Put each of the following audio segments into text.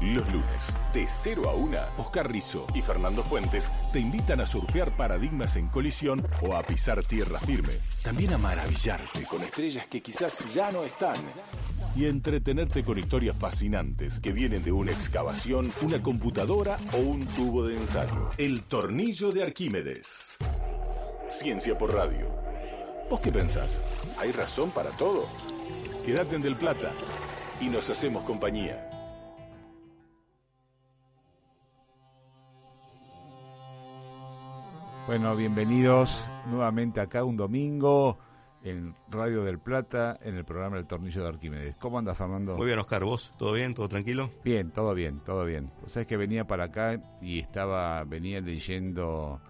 Los lunes, de 0 a 1, Oscar Rizo y Fernando Fuentes te invitan a surfear paradigmas en colisión o a pisar tierra firme. También a maravillarte con estrellas que quizás ya no están. Y entretenerte con historias fascinantes que vienen de una excavación, una computadora o un tubo de ensayo. El tornillo de Arquímedes. Ciencia por radio. ¿Vos qué pensás? ¿Hay razón para todo? Quédate en Del Plata y nos hacemos compañía. Bueno, bienvenidos nuevamente acá un domingo en Radio del Plata, en el programa El Tornillo de Arquímedes. ¿Cómo andas, Fernando? Muy bien, Oscar. ¿Vos? ¿Todo bien? ¿Todo tranquilo? Bien, todo bien, todo bien. O sea, es que venía para acá y estaba, venía leyendo,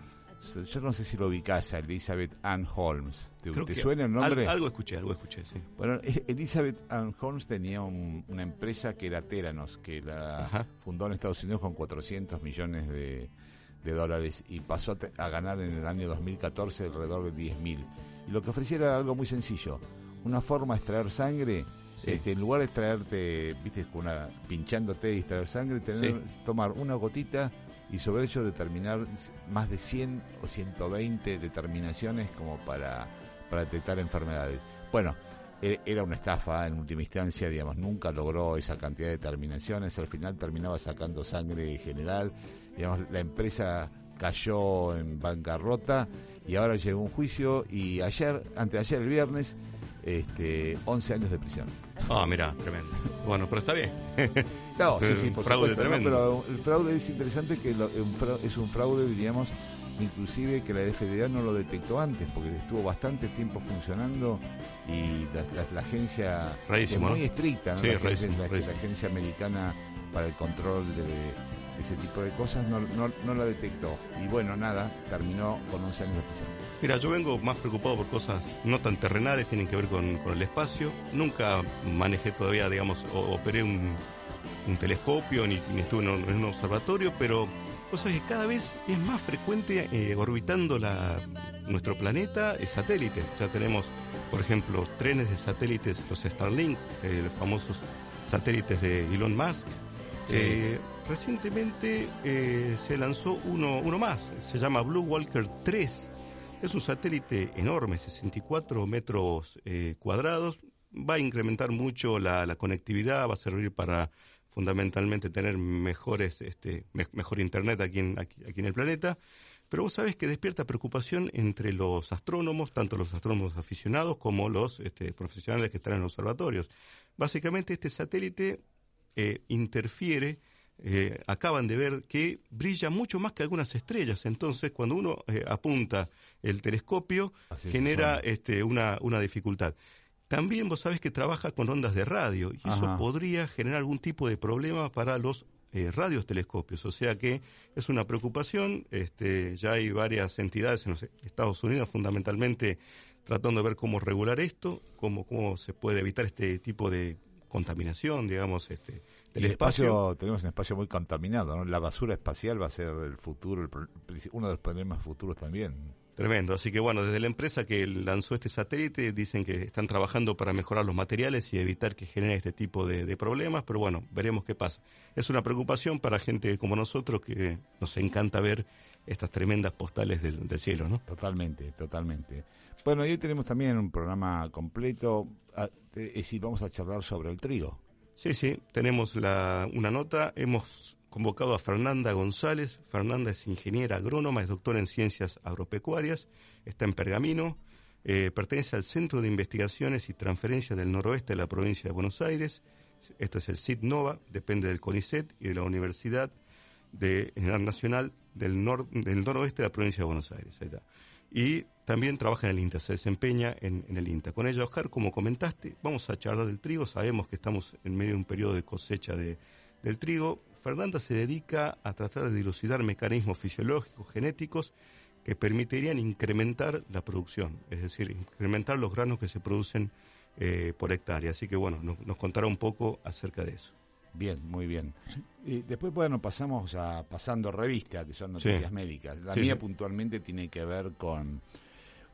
yo no sé si lo ubicás, a Elizabeth Ann Holmes. ¿Te, Creo te que suena el nombre? Al- algo escuché, algo escuché, sí. Bueno, e- Elizabeth Ann Holmes tenía un- una empresa que era Teranos, que la Ajá. fundó en Estados Unidos con 400 millones de, de dólares y pasó a, ganar en el año 2014 alrededor de 10 mil. Y lo que ofrecía era algo muy sencillo, una forma de extraer sangre. Sí. Este, en lugar de extraerte, viste, con una, pinchándote y extraer sangre, tener, tomar una gotita y sobre ello determinar más de 100 o 120 determinaciones como para, para detectar enfermedades. Bueno, e- era una estafa en última instancia, digamos, nunca logró esa cantidad de determinaciones, al final terminaba sacando sangre general, digamos, la empresa cayó en bancarrota y ahora llegó un juicio y ayer, anteayer el viernes, este, 11 años de prisión. Ah, mira, tremendo. Bueno, pero está bien. No, sí, sí, por fraude supuesto, ¿no? tremendo. pero el fraude es interesante que lo- es un fraude, diríamos, inclusive que la FDA no lo detectó antes, porque estuvo bastante tiempo funcionando y la, la- la agencia Rarísimo, es muy ¿no? estricta, ¿no? Sí, la, agencia, rarísimo, la- la rarísimo. agencia americana para el control de ese tipo de cosas no, no, no la detectó. Y bueno, nada, terminó con 11 años de prisión. Mira, yo vengo más preocupado por cosas no tan terrenales, tienen que ver con, con el espacio. Nunca manejé todavía, digamos, o operé un, un telescopio, ni, ni estuve en un, en un observatorio, pero vos sabés que cada vez es más frecuente eh, orbitando la, nuestro planeta satélites. Ya tenemos, por ejemplo, trenes de satélites, los Starlinks, eh, los famosos satélites de Elon Musk. Eh, recientemente eh, se lanzó uno, uno más, se llama Blue Walker 3. Es un satélite enorme, 64 metros eh, cuadrados. Va a incrementar mucho la, conectividad, va a servir para fundamentalmente tener mejores, este, me- mejor internet aquí en, aquí, aquí en el planeta. Pero vos sabés que despierta preocupación entre los astrónomos, tanto los astrónomos aficionados como los este, profesionales que están en los observatorios. Básicamente este satélite eh, interfiere, eh, acaban de ver que brilla mucho más que algunas estrellas. Entonces, cuando uno eh, apunta el telescopio, Así es, genera este, una, una dificultad. También vos sabés que trabaja con ondas de radio y eso podría generar algún tipo de problema para los eh, radiotelescopios. O sea que es una preocupación. Este, ya hay varias entidades en los Estados Unidos fundamentalmente tratando de ver cómo regular esto, cómo, cómo se puede evitar este tipo de contaminación, digamos, este, del el espacio. espacio, tenemos un espacio muy contaminado, ¿no? La basura espacial va a ser el futuro, el uno de los problemas futuros también. Tremendo. Así que bueno, desde la empresa que lanzó este satélite dicen que están trabajando para mejorar los materiales y evitar que genere este tipo de, de problemas, pero bueno, veremos qué pasa. Es una preocupación para gente como nosotros que nos encanta ver estas tremendas postales del, del cielo, ¿no? Totalmente, totalmente. Bueno, y hoy tenemos también un programa completo. Ah, Es decir, vamos a charlar sobre el trigo. Sí, sí, tenemos la, una nota. Hemos convocado a Fernanda González. Fernanda es ingeniera agrónoma, es doctora en ciencias agropecuarias, está en Pergamino, eh, pertenece al Centro de Investigaciones y Transferencias del Noroeste de la provincia de Buenos Aires. Esto es el CIT NOVA, depende del CONICET y de la Universidad de, Nacional del, nor- del Noroeste de la provincia de Buenos Aires. Ahí. Y también trabaja en el INTA, se desempeña en, el INTA. Con ella, Oscar, como comentaste, vamos a charlar del trigo, sabemos que estamos en medio de un periodo de cosecha de, del trigo. Fernanda se dedica a tratar de dilucidar mecanismos fisiológicos, genéticos, que permitirían incrementar la producción, es decir, incrementar los granos que se producen eh, por hectárea. Así que bueno, nos, contará un poco acerca de eso. Bien, muy bien. Y después, bueno, pasamos a pasando revista, que son noticias médicas. La mía puntualmente tiene que ver con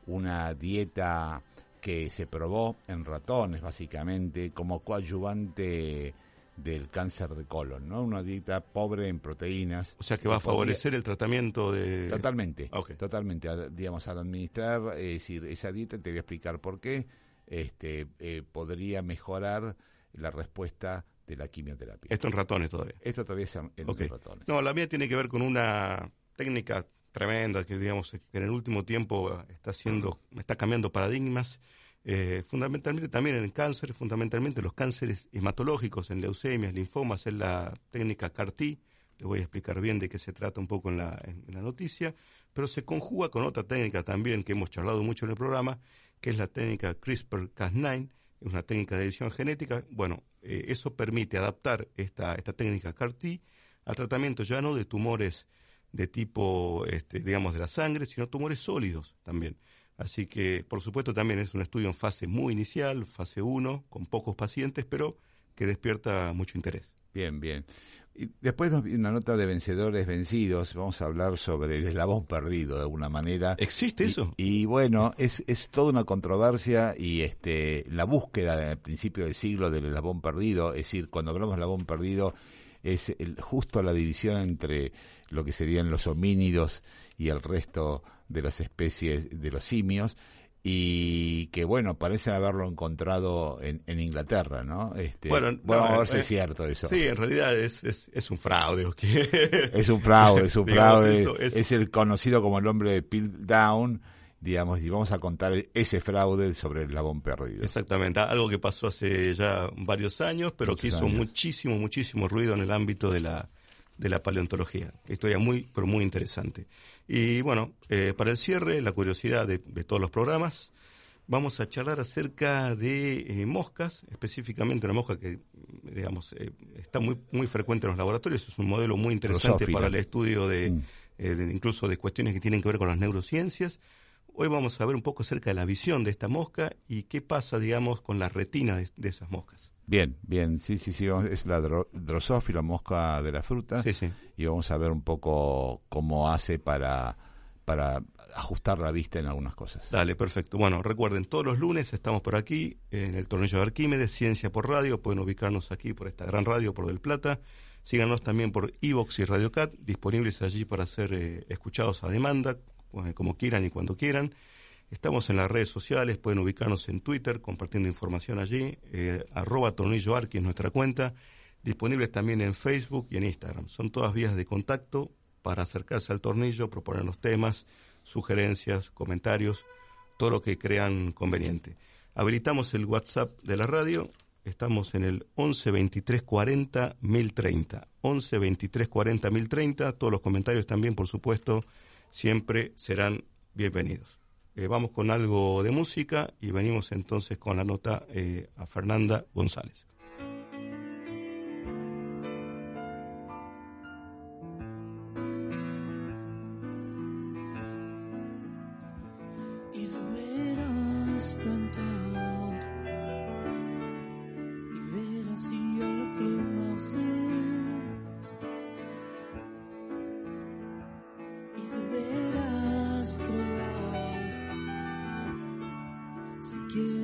una dieta que se probó en ratones, básicamente, como coadyuvante del cáncer de colon, ¿no? Una dieta pobre en proteínas. O sea que va a favorecer el tratamiento de... Totalmente, totalmente. Digamos, al administrar, es decir, esa dieta, te voy a explicar por qué, este, eh, podría mejorar la respuesta de la quimioterapia. Esto en ratones todavía. Esto todavía es en, ratones. No, la mía tiene que ver con una técnica tremenda que digamos que en el último tiempo está haciendo, está cambiando paradigmas eh, fundamentalmente también en el cáncer, fundamentalmente los cánceres hematológicos, en leucemias, linfomas, es la técnica CAR-T, le voy a explicar bien de qué se trata un poco en la, la noticia, pero se conjuga con otra técnica también que hemos charlado mucho en el programa, que es la técnica CRISPR-Cas9, es una técnica de edición genética. Bueno, eh, eso permite adaptar esta, esta técnica CAR-T al tratamiento ya no de tumores de tipo, este, digamos, de la sangre, sino tumores sólidos también. Así que, por supuesto, también es un estudio en fase muy inicial, fase 1, con pocos pacientes, pero que despierta mucho interés. Bien, bien. Y después una nota de vencedores vencidos, vamos a hablar sobre el eslabón perdido de alguna manera. ¿Existe eso? Y bueno, es, es toda una controversia y este la búsqueda al principio del siglo del eslabón perdido, es decir, cuando hablamos de eslabón perdido es el, justo la división entre lo que serían los homínidos y el resto de las especies de los simios y que bueno, parece haberlo encontrado en, en Inglaterra, ¿no? Este, bueno, vamos a ver si es cierto eso. Sí, en realidad es, es, un fraude. es un fraude, es un fraude. es, el conocido como el hombre de Piltdown, digamos, y vamos a contar ese fraude sobre el labón perdido. Exactamente, algo que pasó hace ya varios años, pero que hizo muchísimo, muchísimo ruido en el ámbito de la, de la paleontología. Historia muy, pero muy interesante. Y bueno, eh, para el cierre, la curiosidad de, todos los programas, vamos a charlar acerca de eh, moscas, específicamente una mosca que, digamos, eh, está muy, muy frecuente en los laboratorios, es un modelo muy interesante para el estudio de, mm. incluso de cuestiones que tienen que ver con las neurociencias. Hoy vamos a ver un poco acerca de la visión de esta mosca y qué pasa, digamos, con la retina de esas moscas. Bien, bien, sí, sí, sí, es la drosófila, mosca de la fruta. Sí, sí. Y vamos a ver un poco cómo hace para, para ajustar la vista en algunas cosas. Dale, perfecto. Bueno, recuerden, todos los lunes estamos por aquí, en el Tornillo de Arquímedes, Ciencia por Radio. Pueden ubicarnos aquí por esta gran radio, por Del Plata. Síganos también por Evox y Radio Cat, disponibles allí para ser eh, escuchados a demanda, como quieran y cuando quieran. Estamos en las redes sociales, pueden ubicarnos en Twitter compartiendo información allí, eh, arroba tornillo es nuestra cuenta, disponibles también en Facebook y en Instagram. Son todas vías de contacto para acercarse al tornillo, proponer los temas, sugerencias, comentarios, todo lo que crean conveniente. Habilitamos el WhatsApp de la radio, estamos en el 11 23 40 1030. 11 23 40 1030, todos los comentarios también, por supuesto, siempre serán bienvenidos. Eh, vamos con algo de música y venimos entonces con la nota eh, a Fernanda González.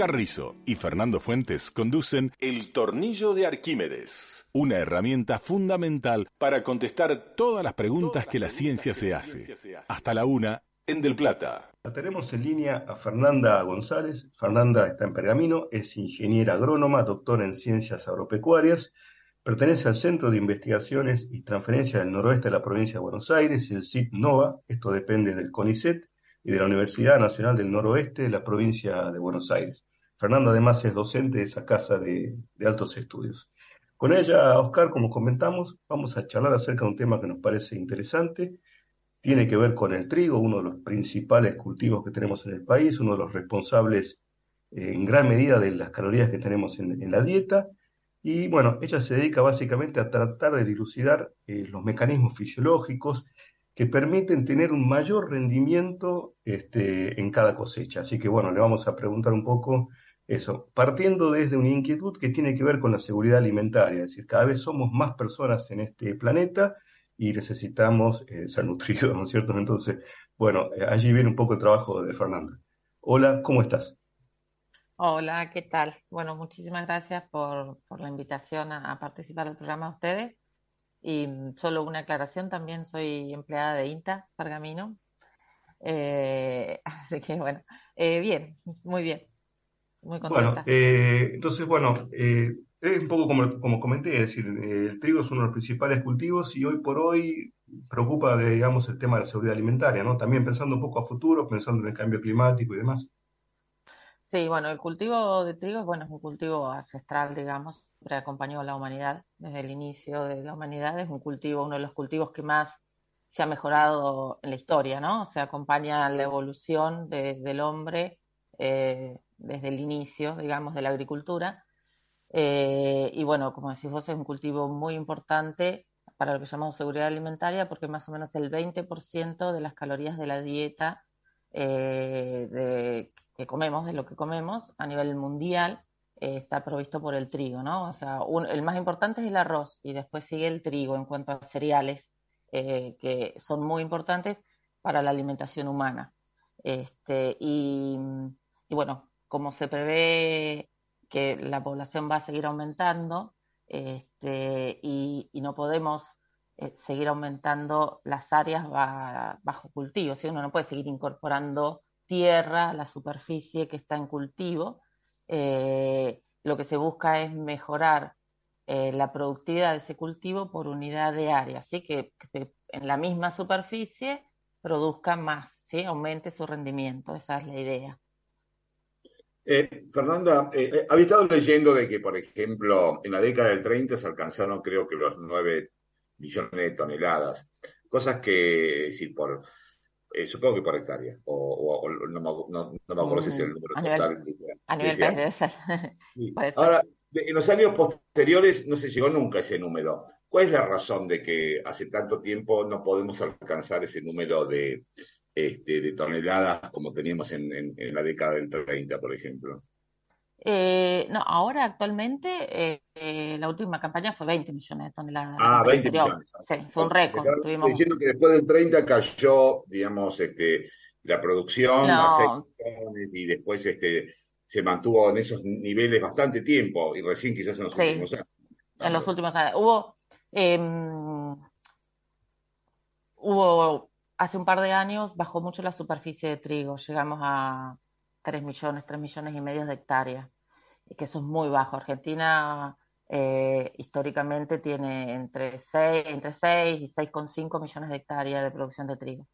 Oscar Rizo y Fernando Fuentes conducen El Tornillo de Arquímedes, una herramienta fundamental para contestar todas las preguntas que la ciencia se hace. Hasta la una en Del Plata. Tenemos en línea a Fernanda González. Fernanda está en Pergamino, es ingeniera agrónoma, doctora en ciencias agropecuarias, pertenece al Centro de Investigaciones y Transferencia del Noroeste de la provincia de Buenos Aires, el CIT NOVA, esto depende del CONICET, y de la Universidad Nacional del Noroeste de la provincia de Buenos Aires. Fernanda además es docente de esa casa de, altos estudios. Con ella, Oscar, como comentamos, vamos a charlar acerca de un tema que nos parece interesante. Tiene que ver con el trigo, uno de los principales cultivos que tenemos en el país, uno de los responsables eh, en gran medida de las calorías que tenemos en, la dieta. Y bueno, ella se dedica básicamente a tratar de dilucidar eh, los mecanismos fisiológicos que permiten tener un mayor rendimiento este, en cada cosecha. Así que bueno, le vamos a preguntar un poco eso, partiendo desde una inquietud que tiene que ver con la seguridad alimentaria, es decir, cada vez somos más personas en este planeta y necesitamos eh, ser nutridos, ¿no es cierto? Entonces, bueno, eh, allí viene un poco el trabajo de Fernanda. Hola, ¿cómo estás? Hola, ¿qué tal? Bueno, muchísimas gracias por, la invitación a, participar del programa de ustedes. Y solo una aclaración, también soy empleada de INTA, Pergamino. Eh, así que bueno, eh, bien, muy bien, muy contenta. Bueno, eh, entonces, bueno, es un poco como, como comenté, es decir, el trigo es uno de los principales cultivos y hoy por hoy preocupa, digamos, el tema de la seguridad alimentaria, ¿no? También pensando un poco a futuro, pensando en el cambio climático y demás. Sí, bueno, el cultivo de trigo, bueno, es un cultivo ancestral, digamos, siempre acompañó a la humanidad desde el inicio de la humanidad. Es un cultivo, uno de los cultivos que más se ha mejorado en la historia, ¿no? O sea, acompaña la evolución del hombre eh, desde el inicio, digamos, de la agricultura. Eh, y bueno, como decís vos, es un cultivo muy importante para lo que llamamos seguridad alimentaria, porque más o menos el 20% de las calorías de la dieta eh, que comemos, de lo que comemos a nivel mundial, eh, está provisto por el trigo, ¿no? O sea, el más importante es el arroz y después sigue el trigo en cuanto a cereales, que son muy importantes para la alimentación humana. Este, y, bueno, como se prevé que la población va a seguir aumentando este, y, no podemos eh, seguir aumentando las áreas bajo cultivo, si uno no puede seguir incorporando tierra, la superficie que está en cultivo. Eh, lo que se busca es mejorar eh, la productividad de ese cultivo por unidad de área, así que, en la misma superficie produzca más, ¿sí? aumente su rendimiento, esa es la idea. Eh, Fernanda, había estado leyendo de que, por ejemplo, en la década del 30 se alcanzaron creo que los 9 millones de toneladas, cosas que, por eh, supongo que por hectárea, o, no, no, me acuerdo si es el número total. a nivel país debe ser. Ahora, en los años posteriores no se llegó nunca a ese número. ¿Cuál es la razón de que hace tanto tiempo no podemos alcanzar ese número de, este, de toneladas como teníamos en, en la década del 30, por ejemplo? Eh, no, ahora actualmente eh, eh, la última campaña fue 20 millones de toneladas. Ah, 20 millones. Sí, fue un récord. Diciendo que después del 30 cayó, digamos, este, la producción 6 millones y después este, se mantuvo en esos niveles bastante tiempo y recién quizás en los últimos años. En los últimos años. Hubo, em, hubo, hace un par de años bajó mucho la superficie de trigo. Llegamos a 3 millones, 3 millones y medio de hectáreas, que eso es muy bajo. Argentina eh, históricamente tiene entre 6, entre 6 y 6,5 millones de hectáreas de producción de trigo.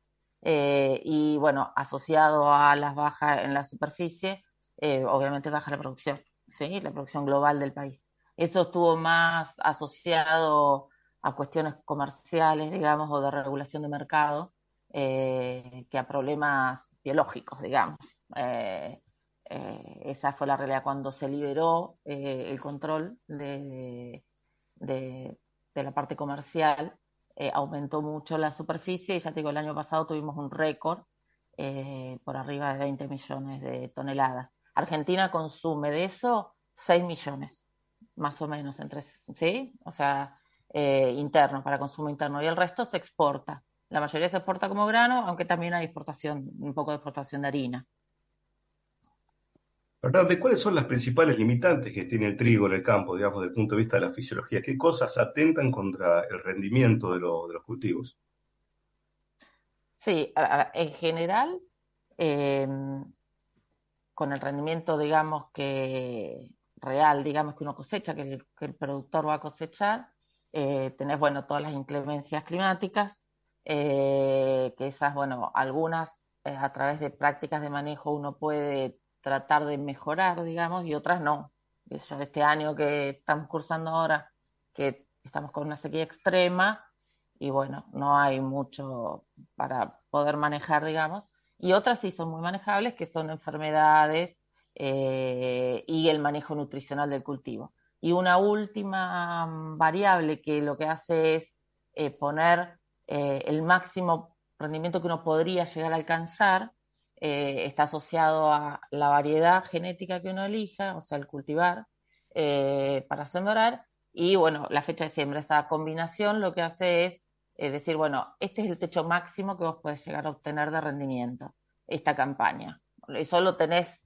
Eh, y bueno, asociado a las bajas en la superficie, eh, obviamente baja la producción, ¿sí? la producción global del país. Eso estuvo más asociado a cuestiones comerciales, digamos, o de regulación de mercado, que a problemas biológicos, digamos. Eh, eh, esa fue la realidad cuando se liberó eh, el control de, la parte comercial, aumentó mucho la superficie y ya te digo, el año pasado tuvimos un récord por arriba de 20 millones de toneladas. Argentina consume de eso 6 millones, más o menos, entre, ¿sí? O sea, internos, para consumo interno, y el resto se exporta. La mayoría se exporta como grano, aunque también hay exportación, un poco de exportación de harina. Fernández, ¿cuáles son las principales limitantes que tiene el trigo en el campo, digamos, desde el punto de vista de la fisiología? ¿Qué cosas atentan contra el rendimiento de, los cultivos? Sí, en general, em, con el rendimiento, digamos, que real, digamos, que uno cosecha, que el, productor va a cosechar, eh, tenés, bueno, todas las inclemencias climáticas, eh, que esas, bueno, algunas eh, a través de prácticas de manejo uno puede tratar de mejorar, digamos, y otras no. Eso, este año que estamos cursando ahora, que estamos con una sequía extrema, y bueno, no hay mucho para poder manejar, digamos, y otras sí son muy manejables, que son enfermedades eh, y el manejo nutricional del cultivo. Y una última mm, variable que lo que hace es eh, poner eh, el máximo rendimiento que uno podría llegar a alcanzar eh, está asociado a la variedad genética que uno elija, o sea, el cultivar eh, para sembrar, y bueno, la fecha de siembra. Esa combinación lo que hace es decir, bueno, este es el techo máximo que vos podés llegar a obtener de rendimiento, esta campaña. Eso lo tenés,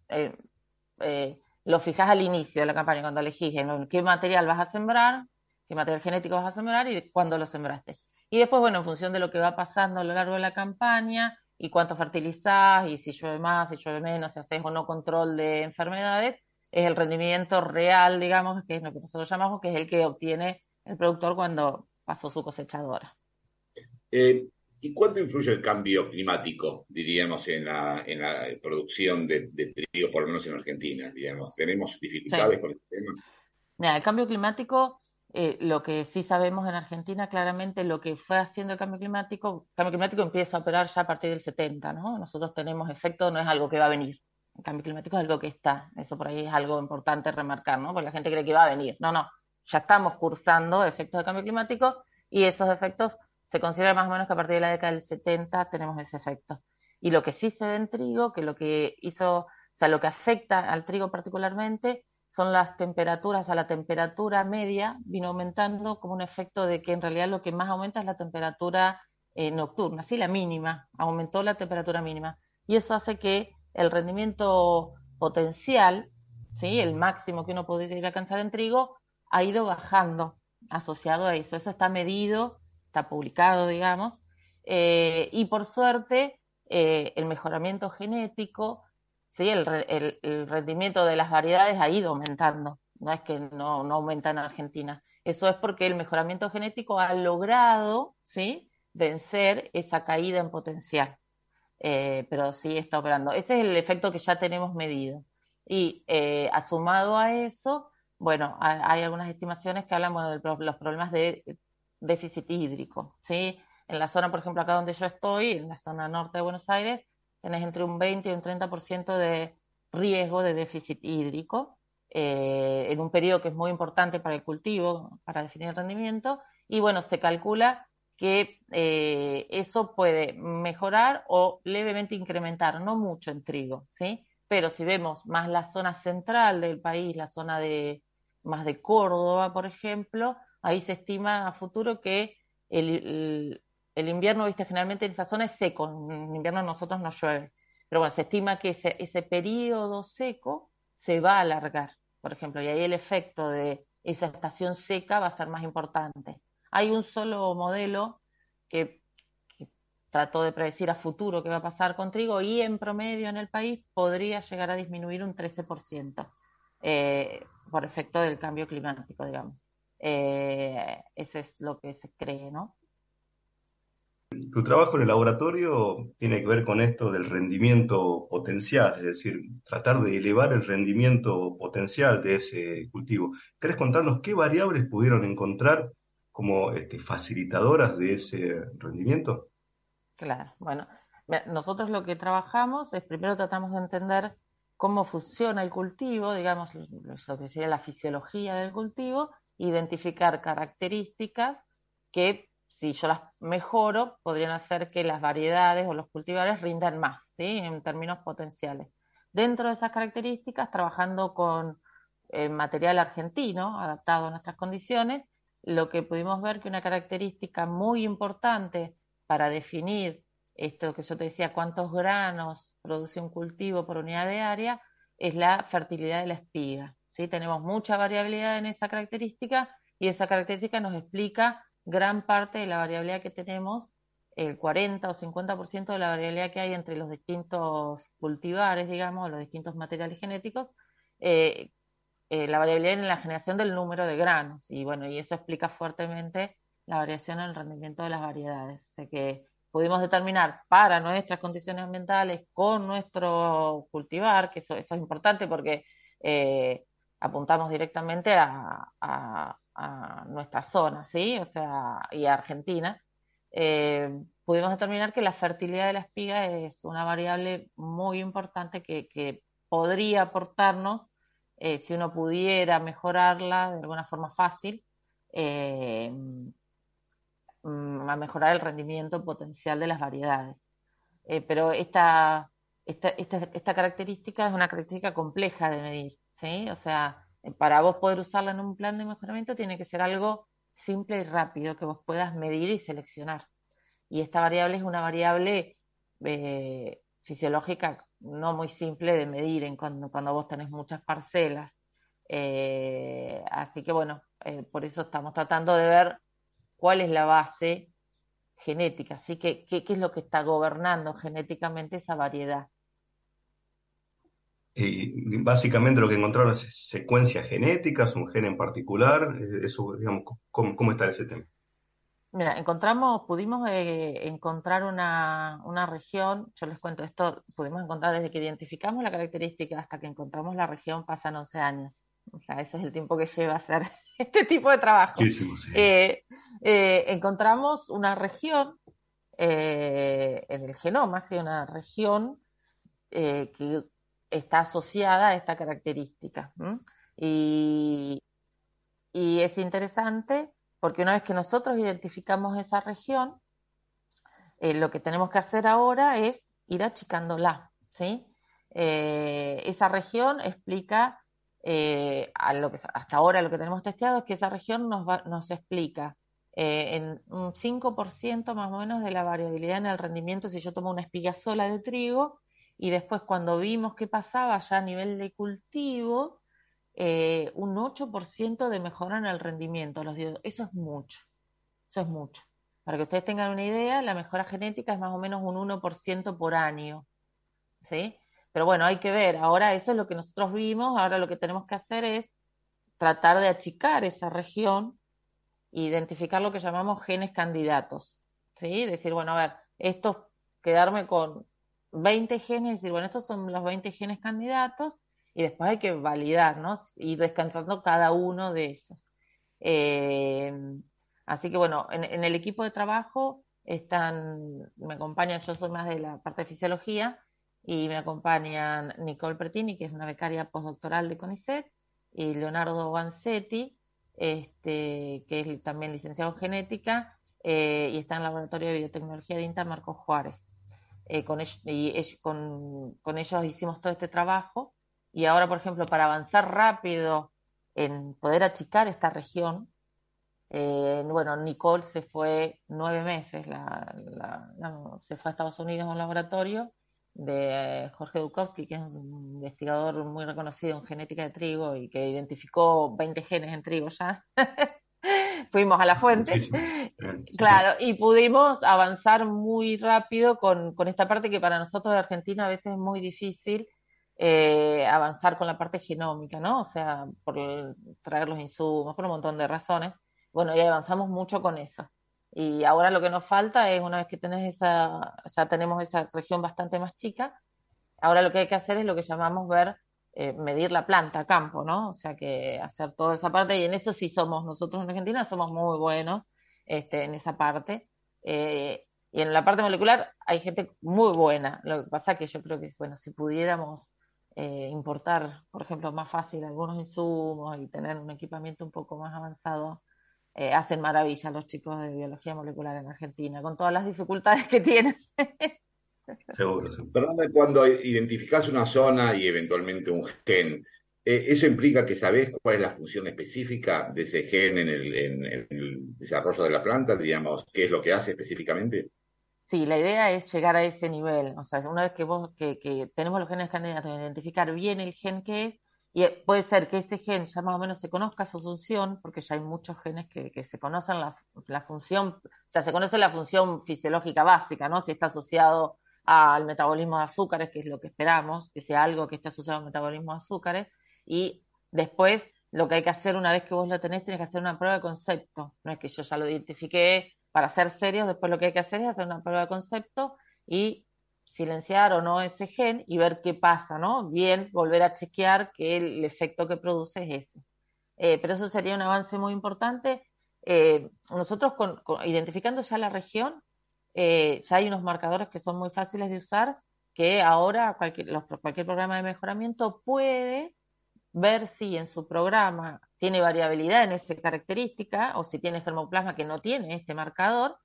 lo fijás al inicio de la campaña, cuando elegís qué material vas a sembrar, qué material genético vas a sembrar y cuándo lo sembraste. Y después, bueno, en función de lo que va pasando a lo largo de la campaña, y cuánto fertilizás y si llueve más, si llueve menos, si haces o no control de enfermedades, es el rendimiento real, digamos, que es lo que nosotros llamamos, que es el que obtiene el productor cuando pasó su cosechadora. Eh, ¿Y cuánto influye el cambio climático, diríamos, en la, en la producción de, trigo, por lo menos en Argentina, digamos? ¿Tenemos dificultades con este tema? Mira, el cambio climático eh, lo que sí sabemos en Argentina, claramente lo que fue haciendo el cambio climático, el cambio climático empieza a operar ya a partir del 70, ¿no? Nosotros tenemos efecto, no es algo que va a venir. El cambio climático es algo que está. Eso por ahí es algo importante remarcar, ¿no? Porque la gente cree que va a venir. No, no. Ya estamos cursando efectos de cambio climático y esos efectos se consideran más o menos que a partir de la década del 70 tenemos ese efecto. Y lo que sí se ve en trigo, que lo que hizo, o sea, lo que afecta al trigo particularmente son las temperaturas, a la temperatura media vino aumentando como un efecto de que en realidad lo que más aumenta es la temperatura eh, nocturna, sí, la mínima, aumentó la temperatura mínima. Y eso hace que el rendimiento potencial, ¿sí? el máximo que uno podría alcanzar en trigo, ha ido bajando asociado a eso. Eso está medido, está publicado, digamos, eh, y por suerte eh, el mejoramiento genético ¿sí? El, rendimiento de las variedades ha ido aumentando, no es que no, aumenta en Argentina. Eso es porque el mejoramiento genético ha logrado ¿sí? vencer esa caída en potencial, eh, pero sí está operando. Ese es el efecto que ya tenemos medido. Y eh, asumado a eso, bueno, hay algunas estimaciones que hablan de los problemas de déficit hídrico. ¿sí? En la zona, por ejemplo, acá donde yo estoy, en la zona norte de Buenos Aires, tenés entre un 20 y un 30% de riesgo de déficit hídrico eh, en un periodo que es muy importante para el cultivo, para definir el rendimiento, y bueno, se calcula que eh, eso puede mejorar o levemente incrementar, no mucho en trigo, ¿sí? Pero si vemos más la zona central del país, la zona de más de Córdoba, por ejemplo, ahí se estima a futuro que el, el invierno, viste, generalmente en esa zona es seco, en invierno nosotros no llueve. Pero bueno, se estima que ese, ese periodo seco se va a alargar, por ejemplo, y ahí el efecto de esa estación seca va a ser más importante. Hay un solo modelo que, trató de predecir a futuro qué va a pasar con trigo y en promedio en el país podría llegar a disminuir un 13% eh, por efecto del cambio climático, digamos. Eh, ese es lo que se cree, ¿no? Tu trabajo en el laboratorio tiene que ver con esto del rendimiento potencial, es decir, tratar de elevar el rendimiento potencial de ese cultivo. ¿Querés contarnos qué variables pudieron encontrar como este, facilitadoras de ese rendimiento? Claro, bueno, nosotros lo que trabajamos es primero tratamos de entender cómo funciona el cultivo, digamos, lo que sería la fisiología del cultivo, identificar características que si yo las mejoro, podrían hacer que las variedades o los cultivares rindan más, ¿sí? En términos potenciales. Dentro de esas características, trabajando con eh, material argentino, adaptado a nuestras condiciones, lo que pudimos ver que una característica muy importante para definir esto que yo te decía, cuántos granos produce un cultivo por unidad de área, es la fertilidad de la espiga. ¿sí? Tenemos mucha variabilidad en esa característica y esa característica nos explica gran parte de la variabilidad que tenemos, el 40 o 50% de la variabilidad que hay entre los distintos cultivares, digamos, los distintos materiales genéticos, eh, eh, la variabilidad en la generación del número de granos. Y bueno, y eso explica fuertemente la variación en el rendimiento de las variedades. O sea que pudimos determinar para nuestras condiciones ambientales con nuestro cultivar, que eso, es importante porque eh, apuntamos directamente a, nuestra zona, ¿sí? O sea, y a Argentina. Eh, pudimos determinar que la fertilidad de la espiga es una variable muy importante que, que podría aportarnos eh, si uno pudiera mejorarla de alguna forma fácil, eh, mm, a mejorar el rendimiento potencial de las variedades. Pero esta, esta, esta, característica es una característica compleja de medir, ¿sí? O sea, para vos poder usarla en un plan de mejoramiento tiene que ser algo simple y rápido que vos puedas medir y seleccionar. Y esta variable es una variable fisiológica no muy simple de medir en cuando, vos tenés muchas parcelas. Eh, así que bueno, eh, por eso estamos tratando de ver cuál es la base genética, así que qué, es lo que está gobernando genéticamente esa variedad. Y básicamente lo que encontraron es secuencias genéticas, un gen en particular, eso, digamos, ¿cómo, cómo está ese tema? Mira, encontramos, pudimos eh, encontrar una, una, región, yo les cuento esto, pudimos encontrar desde que identificamos la característica hasta que encontramos la región pasan 11 años. O sea, ese es el tiempo que lleva hacer este tipo de trabajo. Eh, eh, encontramos una región en el genoma, ¿sí? una región que está asociada a esta característica. Y, y es interesante porque una vez que nosotros identificamos esa región, eh, lo que tenemos que hacer ahora es ir achicándola, ¿sí? Eh, esa región explica, eh, a lo que, hasta ahora lo que tenemos testeado es que esa región nos, nos explica en un 5% más o menos de la variabilidad en el rendimiento si yo tomo una espiga sola de trigo y después cuando vimos qué pasaba ya a nivel de cultivo, eh, un 8% de mejora en el rendimiento. Eso es mucho, eso es mucho. Para que ustedes tengan una idea, la mejora genética es más o menos un 1% por año. ¿Sí? Pero bueno, hay que ver. Ahora eso es lo que nosotros vimos. Ahora lo que tenemos que hacer es tratar de achicar esa región e identificar lo que llamamos genes candidatos. ¿Sí? Decir, bueno, a ver, esto, quedarme con 20 genes, decir, bueno, estos son los 20 genes candidatos y después hay que validar, ¿no? Ir descansando cada uno de esos. Eh, así que bueno, en, el equipo de trabajo están, me acompañan, yo soy más de la parte de fisiología, y me acompañan Nicole Pertini, que es una becaria postdoctoral de CONICET, y Leonardo Vanzetti, este, que es también licenciado en genética, eh, y está en el Laboratorio de Biotecnología de INTA Marcos Juárez. Eh, con, y con, con ellos hicimos todo este trabajo y ahora, por ejemplo, para avanzar rápido en poder achicar esta región, eh, bueno, Nicole se fue nueve meses, se fue a Estados Unidos a un laboratorio de Jorge Dukowski, que es un investigador muy reconocido en genética de trigo y que identificó 20 genes en trigo ya. Fuimos a la fuente. Claro, y pudimos avanzar muy rápido con, con esta parte que para nosotros de Argentina a veces es muy difícil, eh, avanzar con la parte genómica, ¿no? O sea, por traer los insumos, por un montón de razones. Bueno, y avanzamos mucho con eso. Y ahora lo que nos falta es, una vez que tenés esa, ya tenemos esa región bastante más chica, ahora lo que hay que hacer es lo que llamamos ver, eh, medir la planta a campo, ¿no? O sea, que hacer toda esa parte, y en eso sí somos, nosotros en Argentina somos muy buenos este, en esa parte. Eh, y en la parte molecular hay gente muy buena. Lo que pasa que yo creo que, bueno, si pudiéramos eh, importar, por ejemplo, más fácil algunos insumos y tener un equipamiento un poco más avanzado, eh, hacen maravilla los chicos de biología molecular en Argentina, con todas las dificultades que tienen. seguro, seguro. cuando identificas una zona y eventualmente un gen, eh, ¿eso implica que sabes cuál es la función específica de ese gen en el, en el desarrollo de la planta? Digamos, ¿qué es lo que hace específicamente? Sí, la idea es llegar a ese nivel. O sea, una vez que vos, que, que tenemos los genes candidatos, identificar bien el gen que es, y eh, puede ser que ese gen ya más o menos se conozca su función, porque ya hay muchos genes que, que se conocen la, la, función, o sea, se conoce la función fisiológica básica, ¿no? Si está asociado al metabolismo de azúcares, que es lo que esperamos, que sea algo que esté asociado al metabolismo de azúcares, y después lo que hay que hacer una vez que vos lo tenés, tienes que hacer una prueba de concepto. No es que yo ya lo identifiqué, para ser serios, después lo que hay que hacer es hacer una prueba de concepto y silenciar o no ese gen y ver qué pasa, ¿no? Bien, volver a chequear que el efecto que produce es ese. Eh, pero eso sería un avance muy importante. Eh, nosotros, con, identificando ya la región, eh, ya hay unos marcadores que son muy fáciles de usar, que ahora cualquier, programa de mejoramiento puede ver si en su programa tiene variabilidad en esa característica o si tiene germoplasma que no tiene este marcador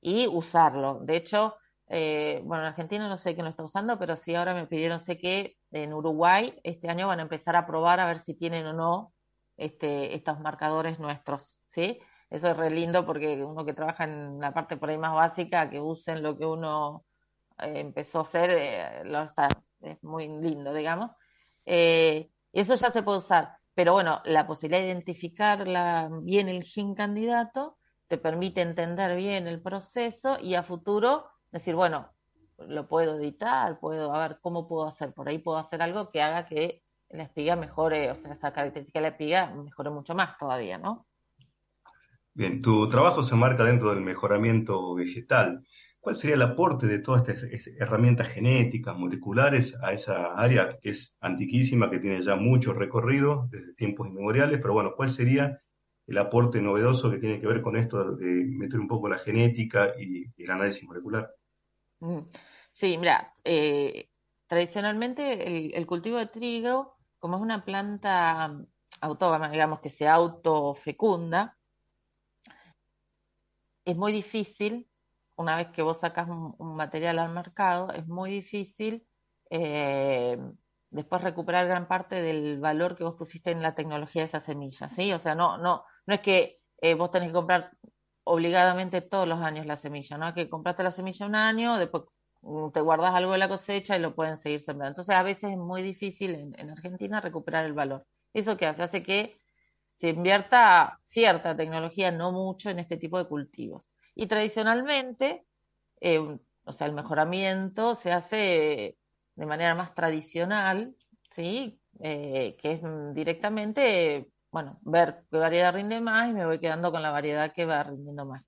y usarlo. De hecho, eh, bueno, en Argentina no sé quién lo está usando, pero sí ahora me pidieron, sé que en Uruguay este año van a empezar a probar a ver si tienen o no este, estos marcadores nuestros, ¿sí? Eso es re lindo porque uno que trabaja en la parte por ahí más básica, que usen lo que uno eh, empezó a hacer, eh, es muy lindo, digamos. Eh, eso ya se puede usar. Pero bueno, la posibilidad de identificar bien el gen candidato te permite entender bien el proceso y a futuro decir, bueno, lo puedo editar, puedo, a ver cómo puedo hacer. Por ahí puedo hacer algo que haga que la espiga mejore, o sea, esa característica de la espiga mejore mucho más todavía, ¿no? Bien, tu trabajo se marca dentro del mejoramiento vegetal. ¿Cuál sería el aporte de todas estas herramientas genéticas, moleculares a esa área que es antiquísima, que tiene ya mucho recorrido desde tiempos inmemoriales? Pero bueno, ¿cuál sería el aporte novedoso que tiene que ver con esto de meter un poco la genética y, el análisis molecular? Mm, sí, mira, eh, tradicionalmente el, cultivo de trigo, como es una planta autógama, digamos que se autofecunda, es muy difícil una vez que vos sacas un, material al mercado, es muy difícil eh, después recuperar gran parte del valor que vos pusiste en la tecnología de esa semilla, ¿sí? O sea, no, no, no es que eh, vos tenés que comprar obligadamente todos los años la semilla, ¿no? Que compraste la semilla un año, después mm, te guardas algo de la cosecha y lo pueden seguir sembrando. Entonces, a veces es muy difícil en, en Argentina recuperar el valor. ¿Eso qué hace? Hace que se invierta cierta tecnología, no mucho, en este tipo de cultivos. Y tradicionalmente, eh, o sea, el mejoramiento se hace de manera más tradicional, ¿sí? Eh, que es directamente, bueno, ver qué variedad rinde más y me voy quedando con la variedad que va rindiendo más.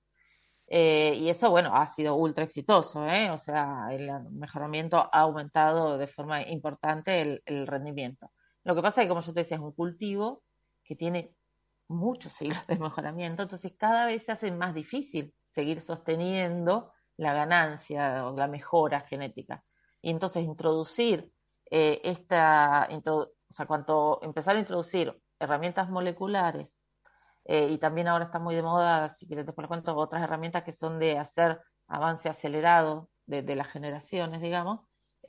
Eh, y eso, bueno, ha sido ultra exitoso. O sea, el mejoramiento ha aumentado de forma importante el, el rendimiento. Lo que pasa es que, como yo te decía, es un cultivo que tiene muchos siglos de mejoramiento, entonces cada vez se hace más difícil seguir sosteniendo la ganancia o la mejora genética. Y entonces introducir eh, esta, o sea, cuanto empezar a introducir herramientas moleculares, eh, y también ahora está muy de moda, si quieres después les cuento, otras herramientas que son de hacer avance acelerado de, las generaciones, digamos,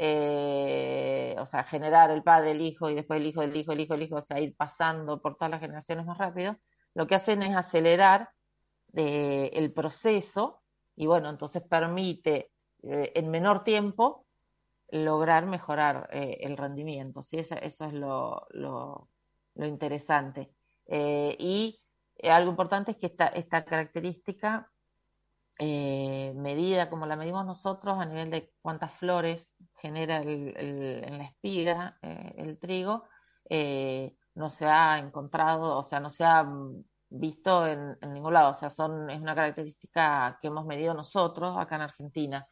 eh, o sea, generar el padre, el hijo, y después el hijo, el hijo, el hijo, el hijo, o sea, ir pasando por todas las generaciones más rápido, lo que hacen es acelerar el proceso y bueno, entonces permite eh, en menor tiempo lograr mejorar eh, el rendimiento. ¿sí? Eso, es lo, lo, interesante. Eh, y algo importante es que esta, esta característica medida como la medimos nosotros a nivel de cuántas flores genera el, en la espiga el trigo, no se ha encontrado, o sea, no se ha visto en, ningún lado. O sea, son, es una característica que hemos medido nosotros acá en Argentina.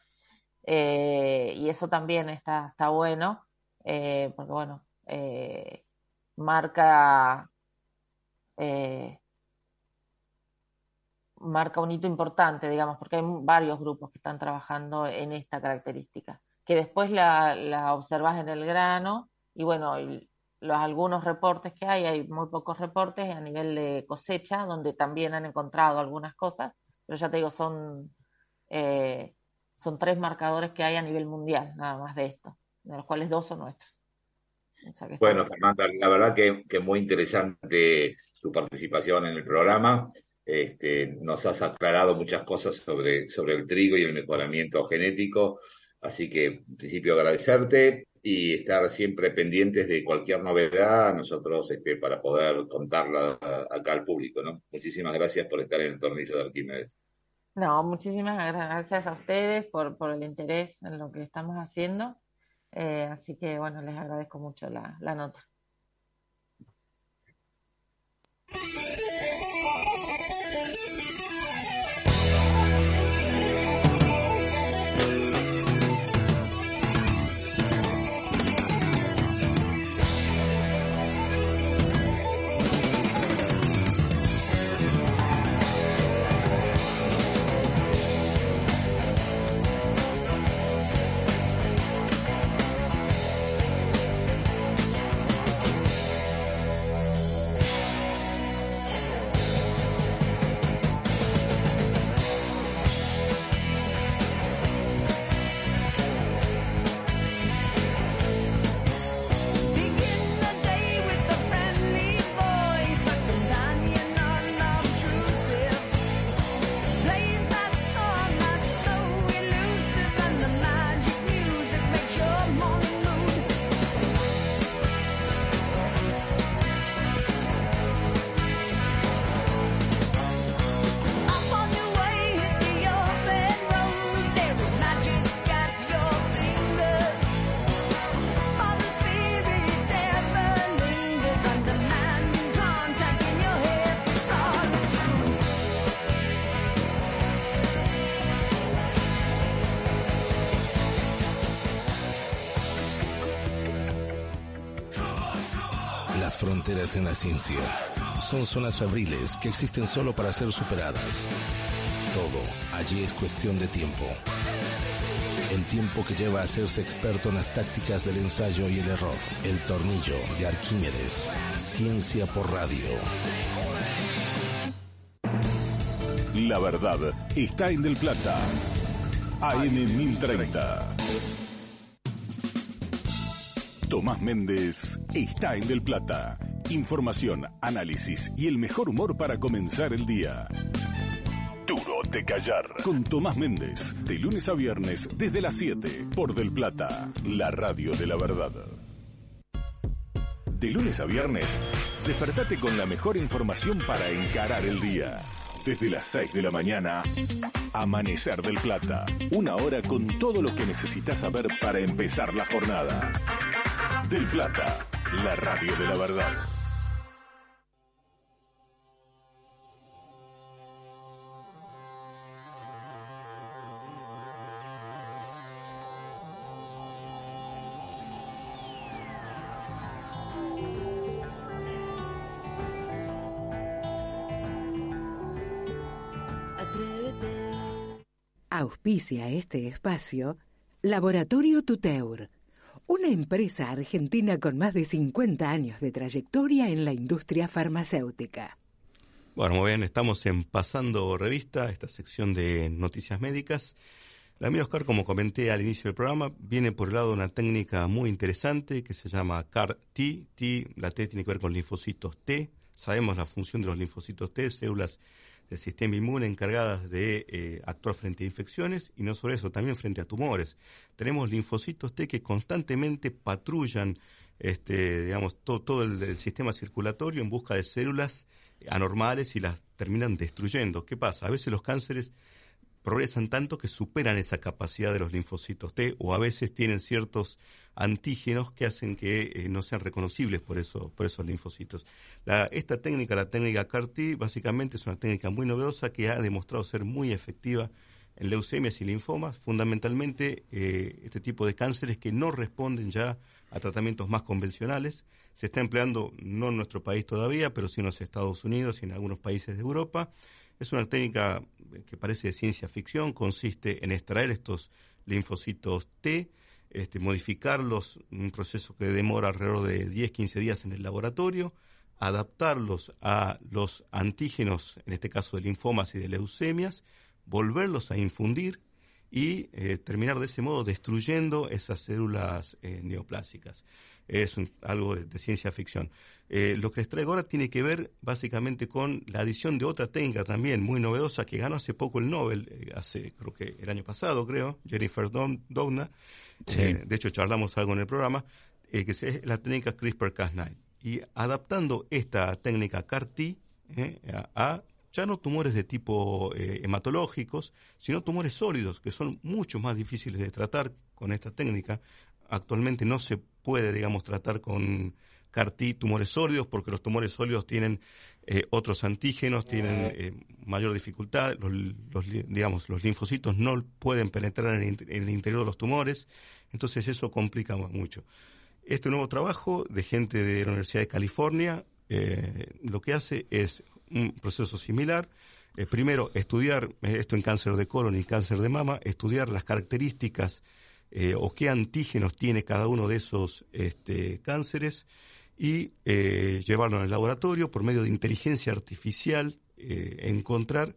Eh, y eso también está, está bueno, eh, porque bueno, eh, marca, un hito importante, digamos, porque hay varios grupos que están trabajando en esta característica, que después la, la observas en el grano y bueno, los algunos reportes que hay, hay muy pocos reportes a nivel de cosecha, donde también han encontrado algunas cosas, pero ya te digo, son, eh, son tres marcadores que hay a nivel mundial, nada más de esto, de los cuales dos son nuestros. bueno, Fernanda, la verdad que, que muy interesante tu participación en el programa. Este, nos has aclarado muchas cosas sobre, sobre el trigo y el mejoramiento genético, así que en principio agradecerte y estar siempre pendientes de cualquier novedad nosotros este, para poder contarla acá al público. ¿no? Muchísimas gracias por estar en el tornillo de Arquímedes. No, muchísimas gracias a ustedes por, por el interés en lo que estamos haciendo. Eh, así que bueno, les agradezco mucho la, la nota. En la ciencia son zonas fabriles que existen solo para ser superadas. Todo allí es cuestión de tiempo. El tiempo que lleva a hacerse experto en las tácticas del ensayo y el error. El tornillo de Arquímedes. Ciencia por radio. La verdad está en Del Plata. AM 1030. Tomás Méndez está en Del Plata Información, análisis y el mejor humor para comenzar el día. Duro de callar. Con Tomás Méndez. De lunes a viernes desde las 7 por Del Plata. La radio de la verdad. De lunes a viernes, despertate con la mejor información para encarar el día. Desde las 6 de la mañana, Amanecer del Plata. Una hora con todo lo que necesitas saber para empezar la jornada. Del Plata, la radio de la verdad. Auspicia este espacio Laboratorio Tuteur, una empresa argentina con más de 50 años de trayectoria en la industria farmacéutica. Bueno, muy bien, estamos en Pasando Revista, esta sección de noticias médicas. La mía, Oscar, como comenté al inicio del programa, viene por el lado de una técnica muy interesante que se llama CAR-T. T, la T tiene que ver con linfocitos T. Sabemos la función de los linfocitos T, células del sistema inmune encargadas de eh, actuar frente a infecciones y no solo eso, también frente a tumores. Tenemos linfocitos T que constantemente patrullan este, digamos, todo, el, sistema circulatorio en busca de células anormales y las terminan destruyendo. ¿Qué pasa? A veces los cánceres progresan tanto que superan esa capacidad de los linfocitos T o a veces tienen ciertos antígenos que hacen que eh, no sean reconocibles por, eso, por esos linfocitos. esta técnica, la técnica CAR-T, básicamente es una técnica muy novedosa que ha demostrado ser muy efectiva en leucemias y linfomas, fundamentalmente eh, este tipo de cánceres que no responden ya a tratamientos más convencionales. Se está empleando no en nuestro país todavía, pero sí en los Estados Unidos y en algunos países de Europa. Es una técnica que parece de ciencia ficción, consiste en extraer estos linfocitos T, este, modificarlos, un proceso que demora alrededor de 10-15 días en el laboratorio, adaptarlos a los antígenos, en este caso de linfomas y de leucemias, volverlos a infundir y eh, terminar de ese modo destruyendo esas células eh, neoplásicas. Es algo de, ciencia ficción. Eh, lo que les traigo ahora tiene que ver básicamente con la adición de otra técnica también muy novedosa que ganó hace poco el Nobel, hace creo que el año pasado creo, Jennifer Doudna. de hecho charlamos algo en el programa, que es la técnica CRISPR-Cas9. Y adaptando esta técnica CAR-T a ya no tumores de tipo eh, hematológicos, sino tumores sólidos, que son mucho más difíciles de tratar con esta técnica. Actualmente no se puede, digamos, tratar con CAR-T tumores sólidos, porque los tumores sólidos tienen eh, otros antígenos, tienen eh, mayor dificultad, los, digamos, los linfocitos no pueden penetrar en, en el interior de los tumores, entonces eso complica mucho. Este nuevo trabajo de gente de la Universidad de California lo que hace es un proceso similar. Eh, primero, estudiar, eh, esto en cáncer de colon y cáncer de mama, estudiar las características eh, o qué antígenos tiene cada uno de esos este, cánceres y llevarlo en el laboratorio por medio de inteligencia artificial, encontrar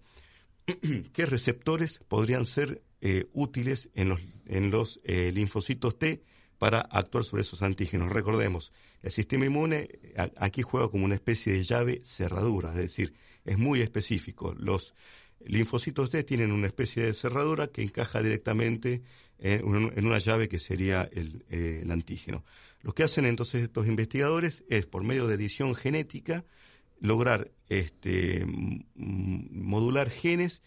qué receptores podrían ser útiles en los, en los linfocitos T para actuar sobre esos antígenos. Recordemos, el sistema inmune aquí juega como una especie de llave cerradura, es decir, es muy específico. Los linfocitos T tienen una especie de cerradura que encaja directamente en, una llave que sería eh, el, antígeno. Lo que hacen entonces estos investigadores es, por medio de edición genética, lograr este, modular genes,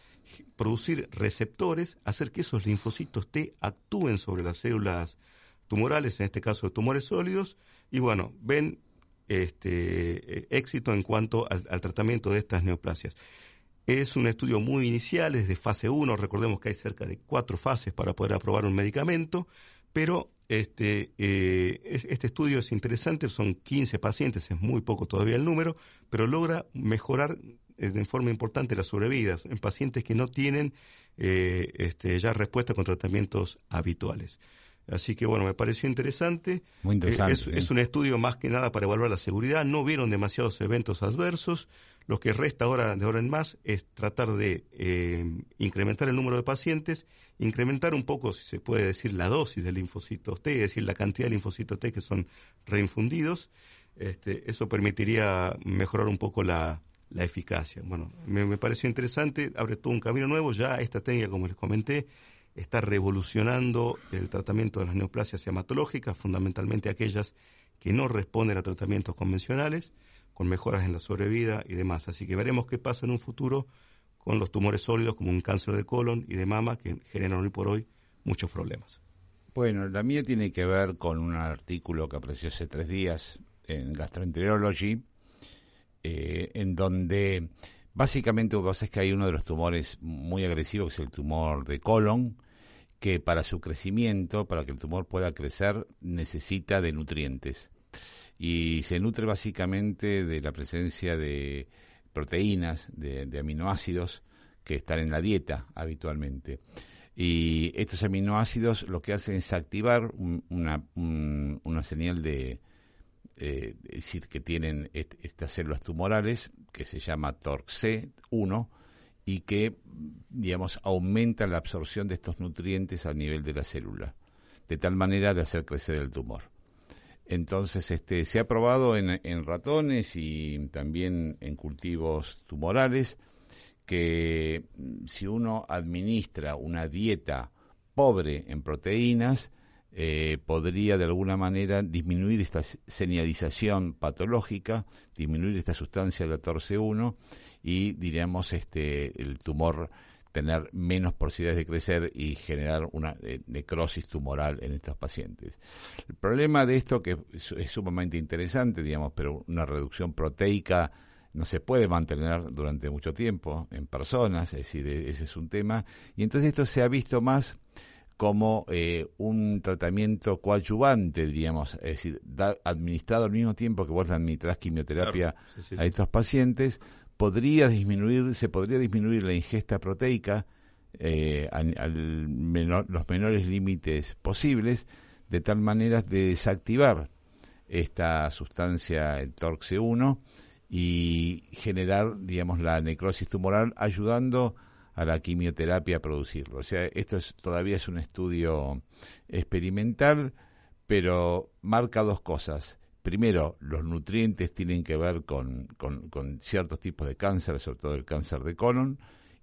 producir receptores, hacer que esos linfocitos T actúen sobre las células tumorales, en este caso tumores sólidos, y bueno, ven este, éxito en cuanto al, tratamiento de estas neoplasias. Es un estudio muy inicial, es de fase 1, recordemos que hay cerca de cuatro fases para poder aprobar un medicamento, pero este, eh, este estudio es interesante, son 15 pacientes, es muy poco todavía el número, pero logra mejorar eh, de forma importante la sobrevida en pacientes que no tienen eh, este, ya respuesta con tratamientos habituales. Así que bueno, me pareció interesante. Muy interesante. es, un estudio más que nada para evaluar la seguridad. No vieron demasiados eventos adversos. Lo que resta ahora de ahora en más es tratar de eh, incrementar el número de pacientes, incrementar un poco, si se puede decir, la dosis de linfocitos T, es decir, la cantidad de linfocitos T que son reinfundidos. Este, eso permitiría mejorar un poco la, la eficacia. Bueno, me, me pareció interesante, abre todo un camino nuevo. Ya esta técnica, como les comenté, está revolucionando el tratamiento de las neoplasias hematológicas, fundamentalmente aquellas que no responden a tratamientos convencionales, con mejoras en la sobrevida y demás. Así que veremos qué pasa en un futuro con los tumores sólidos como un cáncer de colon y de mama que generan hoy por hoy muchos problemas. Bueno, la mía tiene que ver con un artículo que apareció hace tres días en Gastroenterology, eh, en donde básicamente lo que pasa es que hay uno de los tumores muy agresivos, que es el tumor de colon, que para su crecimiento, para que el tumor pueda crecer, necesita de nutrientes. Y se nutre básicamente de la presencia de proteínas, de, aminoácidos que están en la dieta habitualmente. Y estos aminoácidos lo que hacen es activar una, señal de, eh, decir, que tienen estas células tumorales, que se llama TORC-C1, y que, digamos, aumenta la absorción de estos nutrientes a nivel de la célula, de tal manera de hacer crecer el tumor. Entonces, este, se ha probado en, en ratones y también en cultivos tumorales que si uno administra una dieta pobre en proteínas, eh, podría de alguna manera disminuir esta señalización patológica, disminuir esta sustancia la TORC1 y diríamos este el tumor tener menos posibilidades de crecer y generar una eh, necrosis tumoral en estos pacientes. El problema de esto que es, sumamente interesante, digamos, pero una reducción proteica no se puede mantener durante mucho tiempo en personas, es decir, e, ese es un tema, y entonces esto se ha visto más como eh, un tratamiento coadyuvante, diríamos, es decir, administrado al mismo tiempo que vos administrás quimioterapia a estos pacientes, podría disminuir, se podría disminuir la ingesta proteica eh, a, los menores límites posibles, de tal manera de desactivar esta sustancia, el TORC1, y generar, digamos, la necrosis tumoral, ayudando a la quimioterapia producirlo. O sea, esto es, todavía es un estudio experimental, pero marca dos cosas. Primero, los nutrientes tienen que ver con, con, ciertos tipos de cáncer, sobre todo el cáncer de colon,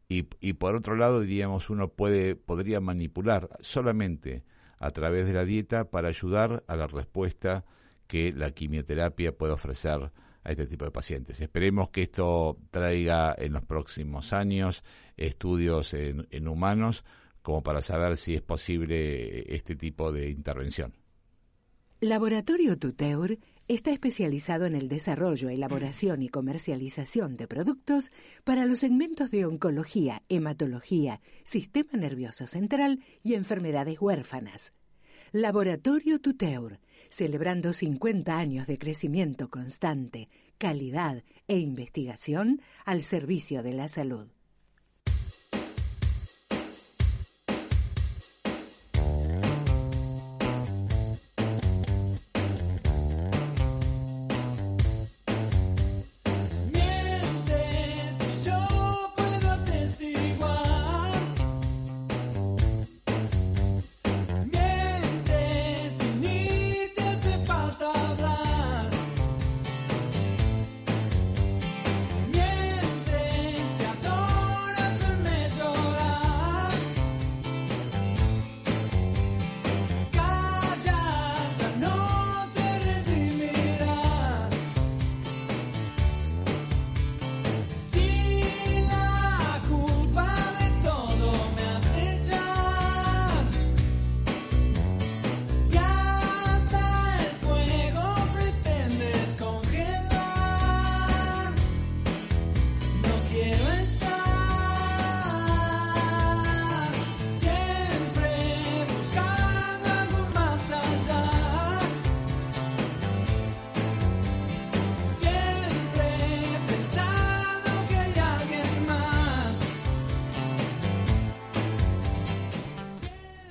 y, y por otro lado, diríamos, uno puede, podría manipular solamente a través de la dieta para ayudar a la respuesta que la quimioterapia puede ofrecer a este tipo de pacientes. Esperemos que esto traiga en los próximos años estudios en, humanos como para saber si es posible este tipo de intervención. Laboratorio Tuteur está especializado en el desarrollo, elaboración y comercialización de productos para los segmentos de oncología, hematología, sistema nervioso central y enfermedades huérfanas. Laboratorio Tuteur, celebrando 50 años de crecimiento constante, calidad e investigación al servicio de la salud.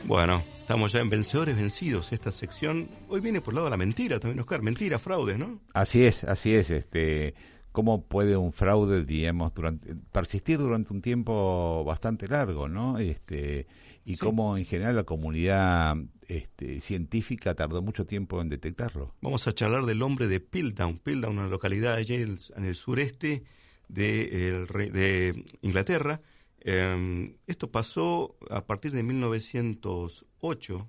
Bueno, estamos ya en Vencedores Vencidos. Esta sección hoy viene por el lado de la mentira también, Oscar. Mentira, fraude, ¿no? Así es, así es. Este, ¿Cómo puede un fraude, digamos, durante, persistir durante un tiempo bastante largo, ¿no? Este, y cómo en general la comunidad este, científica tardó mucho tiempo en detectarlo. Vamos a charlar del hombre de Piltdown. Piltdown, una localidad allí en el, sureste de, de Inglaterra Em, esto pasó a partir de 1908.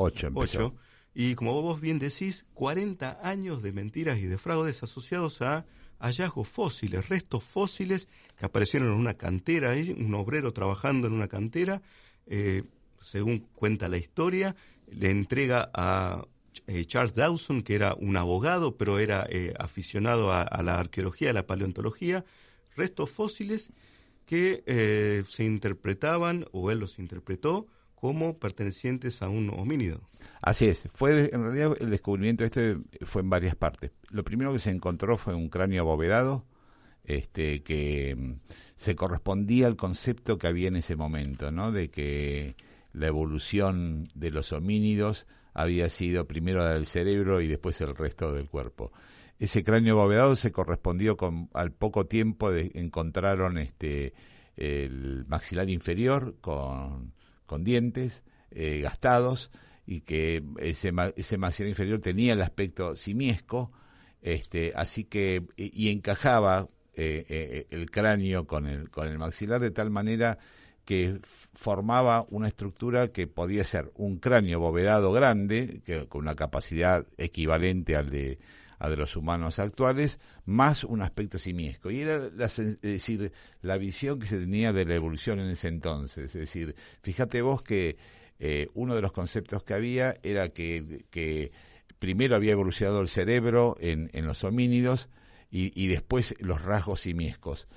y como vos bien decís, 40 años de mentiras y de fraudes asociados a hallazgos fósiles, restos fósiles que aparecieron en una cantera, un obrero trabajando en una cantera, eh, según cuenta la historia, le entrega a eh, Charles Dawson, que era un abogado, pero era eh, aficionado a, a, la arqueología, a la paleontología, restos fósiles que eh, se interpretaban, o él los interpretó, como pertenecientes a un homínido. Así es, fue en realidad el descubrimiento este fue en varias partes. Lo primero que se encontró fue un cráneo abovedado, este, que mm, se correspondía al concepto que había en ese momento, ¿no? De que la evolución de los homínidos había sido primero la del cerebro y después el resto del cuerpo ese cráneo abovedado se correspondió con al poco tiempo de, encontraron este el maxilar inferior con, dientes eh, gastados y que ese, ese maxilar inferior tenía el aspecto simiesco este así que y, encajaba eh, eh, el cráneo con el con el maxilar de tal manera que formaba una estructura que podía ser un cráneo abovedado grande que, con una capacidad equivalente al de a de los humanos actuales, más un aspecto simiesco. Y era la, es decir, la visión que se tenía de la evolución en ese entonces. Es decir, fíjate vos que eh, uno de los conceptos que había era que, que primero había evolucionado el cerebro en, en los homínidos y, y, después los rasgos simiescos.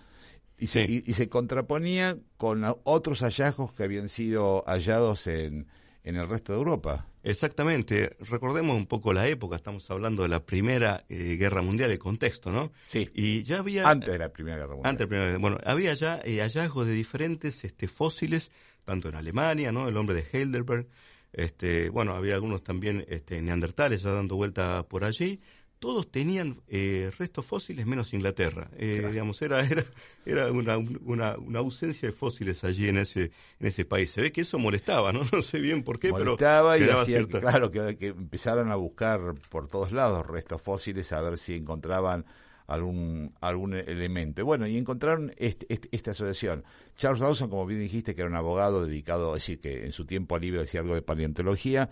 Y se, y se contraponía con otros hallazgos que habían sido hallados en, en el resto de Europa. Exactamente. Recordemos un poco la época, estamos hablando de la Primera eh, Guerra Mundial, el contexto, ¿no? Sí. Y ya había... Antes de la Primera Guerra Mundial. Antes de la Primera Bueno, había ya eh, hallazgos de diferentes este, fósiles, tanto en Alemania, ¿no? El hombre de Heidelberg, este, bueno, había algunos también este, neandertales ya dando vuelta por allí, todos tenían eh, restos fósiles menos Inglaterra. Eh, digamos, era, era, era una, una, una, ausencia de fósiles allí en ese, en ese país. Se ve que eso molestaba, ¿no? No sé bien por qué, molestaba pero... y claro, que, que empezaron a buscar por todos lados restos fósiles a ver si encontraban algún, algún elemento. Bueno, y encontraron este, este, esta asociación. Charles Dawson, como bien dijiste, que era un abogado dedicado, es decir, que en su tiempo libre hacía algo de paleontología,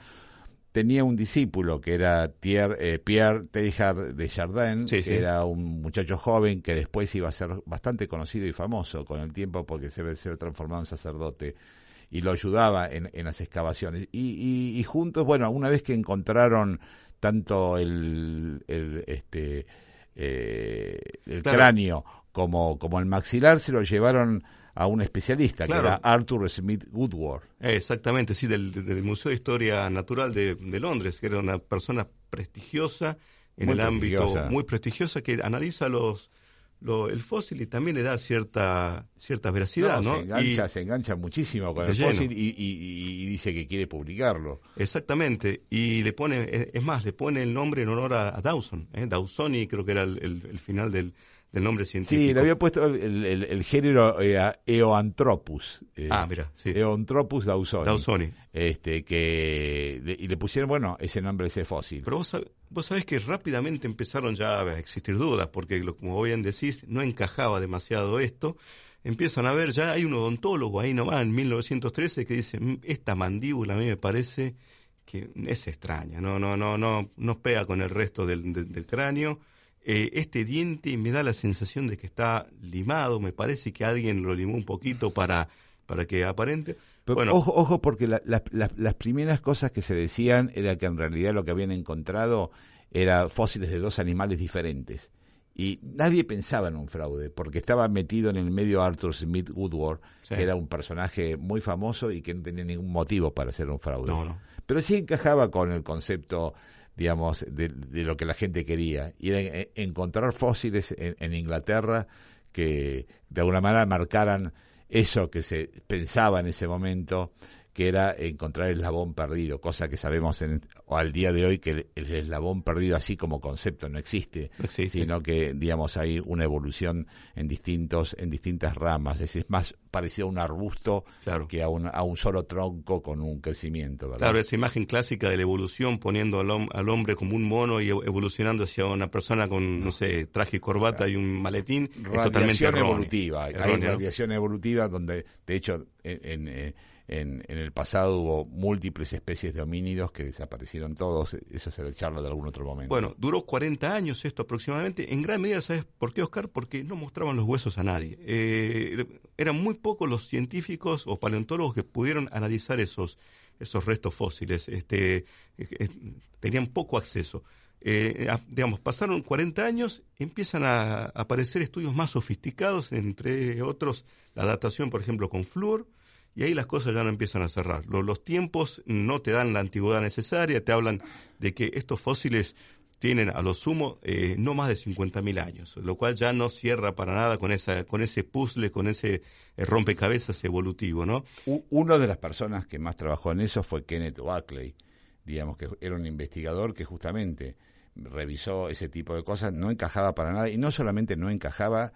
tenía un discípulo que era eh, Pierre Teilhard de Jardin, que era un muchacho joven que después iba a ser bastante conocido y famoso con el tiempo porque se ve transformado en sacerdote y lo ayudaba en, las excavaciones. Y, y, juntos, bueno, una vez que encontraron tanto el, el este eh, el cráneo como, como el maxilar, se lo llevaron a un especialista, que era Arthur Smith Woodward. exactamente, sí, del, Museo de Historia Natural de, Londres, que era una persona prestigiosa en el ámbito, muy prestigiosa, que analiza los, el fósil y también le da cierta cierta veracidad, ¿no? Se engancha, se engancha muchísimo con el fósil y, dice que quiere publicarlo. Exactamente, y le pone, es más, le pone el nombre en honor a, Dawson, ¿eh? Dawsoni creo que era el final del, del nombre científico. Sí, le había puesto el, género eh, Eoanthropus. Eh, ah, mira, sí. Eoanthropus dawsoni. Dawsoni. Este, que, y le pusieron, bueno, ese nombre, ese fósil. Pero vos, vos sabés que rápidamente empezaron ya a existir dudas, porque como bien decís, no encajaba demasiado esto. Empiezan a ver, ya hay un odontólogo ahí nomás en 1913 que dice, esta mandíbula a mí me parece que es extraña, no, no, no, no, no pega con el resto del, del cráneo eh, este diente me da la sensación de que está limado, me parece que alguien lo limó un poquito para, para que aparente. bueno, ojo, ojo, porque las primeras cosas que se decían era que en realidad lo que habían encontrado era fósiles de dos animales diferentes. Y nadie pensaba en un fraude, porque estaba metido en el medio Arthur Smith Woodward, que era un personaje muy famoso y que no tenía ningún motivo para ser un fraude. Pero sí encajaba con el concepto digamos, de, lo que la gente quería. Y era encontrar fósiles en, Inglaterra que de alguna manera marcaran eso que se pensaba en ese momento que era encontrar el eslabón perdido, cosa que sabemos en, al día de hoy que el, eslabón perdido así como concepto no existe, sino que digamos hay una evolución en distintos en distintas ramas, es, más parecido a un arbusto que a un, a un solo tronco con un crecimiento. Claro, esa imagen clásica de la evolución poniendo al, hombre como un mono y evolucionando hacia una persona con, no. sé, traje y corbata y un maletín, es totalmente evolutiva. hay radiación evolutiva donde, de hecho, en, eh, en, el pasado hubo múltiples especies de homínidos que desaparecieron todos. Eso se charla de algún otro momento. Bueno, duró 40 años esto aproximadamente. En gran medida, ¿sabes por qué, Oscar? Porque no mostraban los huesos a nadie. Eh, eran muy pocos los científicos o paleontólogos que pudieron analizar esos, esos restos fósiles. Este, tenían poco acceso. Eh, digamos, pasaron 40 años, empiezan a aparecer estudios más sofisticados, entre otros la datación, por ejemplo, con flúor, y ahí las cosas ya no empiezan a cerrar. Los, tiempos no te dan la antigüedad necesaria, te hablan de que estos fósiles tienen a lo sumo eh, no más de 50.000 años, lo cual ya no cierra para nada con esa con ese puzzle, con ese eh, rompecabezas evolutivo, ¿no? Una de las personas que más trabajó en eso fue Kenneth Oakley, digamos que era un investigador que justamente revisó ese tipo de cosas, no encajaba para nada y no solamente no encajaba,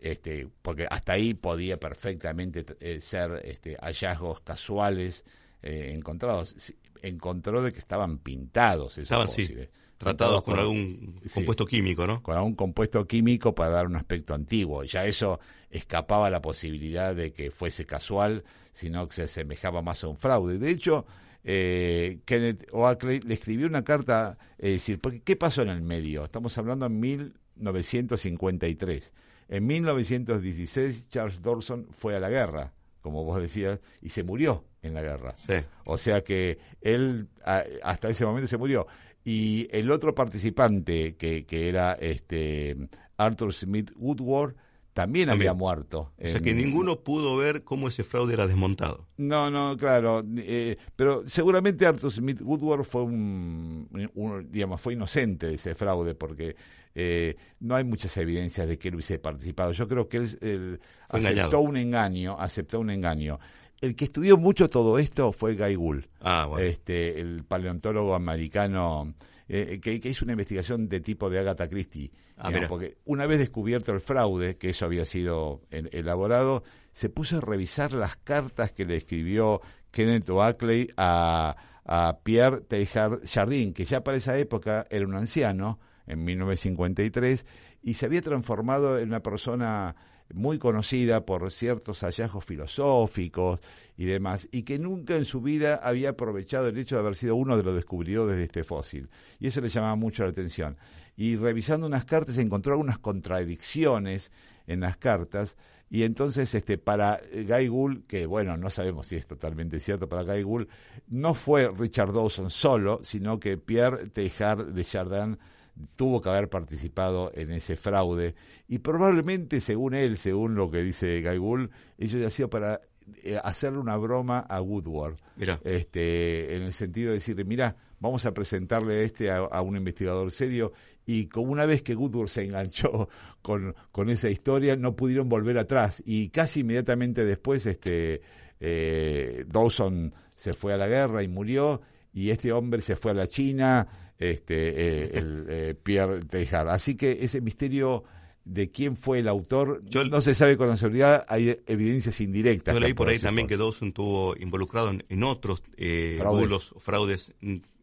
este, porque hasta ahí podía perfectamente eh, ser este, hallazgos casuales eh, encontrados. Encontró de que estaban pintados esos estaban, fósiles. tratados con, algún compuesto químico, ¿no? Con algún compuesto químico para dar un aspecto antiguo. Ya eso escapaba la posibilidad de que fuese casual, sino que se asemejaba más a un fraude. De hecho, eh, Kenneth Oakley le escribió una carta, es decir, ¿qué pasó en el medio? Estamos hablando en 1953 en 1916 Charles Dawson fue a la guerra, como vos decías, y se murió en la guerra. O sea que él hasta ese momento se murió. Y el otro participante, que, que era este Arthur Smith Woodward, también, había muerto. O sea que ninguno pudo ver cómo ese fraude era desmontado. No, no, claro. Eh, pero seguramente Arthur Smith Woodward fue un, digamos, fue inocente de ese fraude porque eh, no hay muchas evidencias de que él hubiese participado. Yo creo que él, aceptó un engaño, aceptó un engaño. El que estudió mucho todo esto fue Guy Gould, ah, este, el paleontólogo americano eh, que, hizo una investigación de tipo de Agatha Christie. Ah, porque una vez descubierto el fraude, que eso había sido elaborado, se puso a revisar las cartas que le escribió Kenneth Oakley a, a Pierre Teilhard Jardin, que ya para esa época era un anciano, en 1953, y se había transformado en una persona muy conocida por ciertos hallazgos filosóficos y demás, y que nunca en su vida había aprovechado el hecho de haber sido uno de los descubridores de este fósil. Y eso le llamaba mucho la atención. Y revisando unas cartas encontró algunas contradicciones en las cartas, y entonces este para Guy Gould, que bueno, no sabemos si es totalmente cierto, para Guy Gould no fue Richard Dawson solo, sino que Pierre Teilhard de Chardin tuvo que haber participado en ese fraude. Y probablemente, según él, según lo que dice Guy Gould, ello ha sido para eh, hacerle una broma a Woodward, este, en el sentido de decirle, mira, vamos a presentarle este a, un investigador serio y como una vez que Woodward se enganchó con, con esa historia, no pudieron volver atrás y casi inmediatamente después este, eh, Dawson se fue a la guerra y murió y este hombre se fue a la China este, eh, el, eh, Pierre Teilhard. Así que ese misterio de quién fue el autor no se sabe con seguridad, hay evidencias indirectas. Yo leí por ahí también que Dawson estuvo involucrado en, otros eh, fraudes. fraudes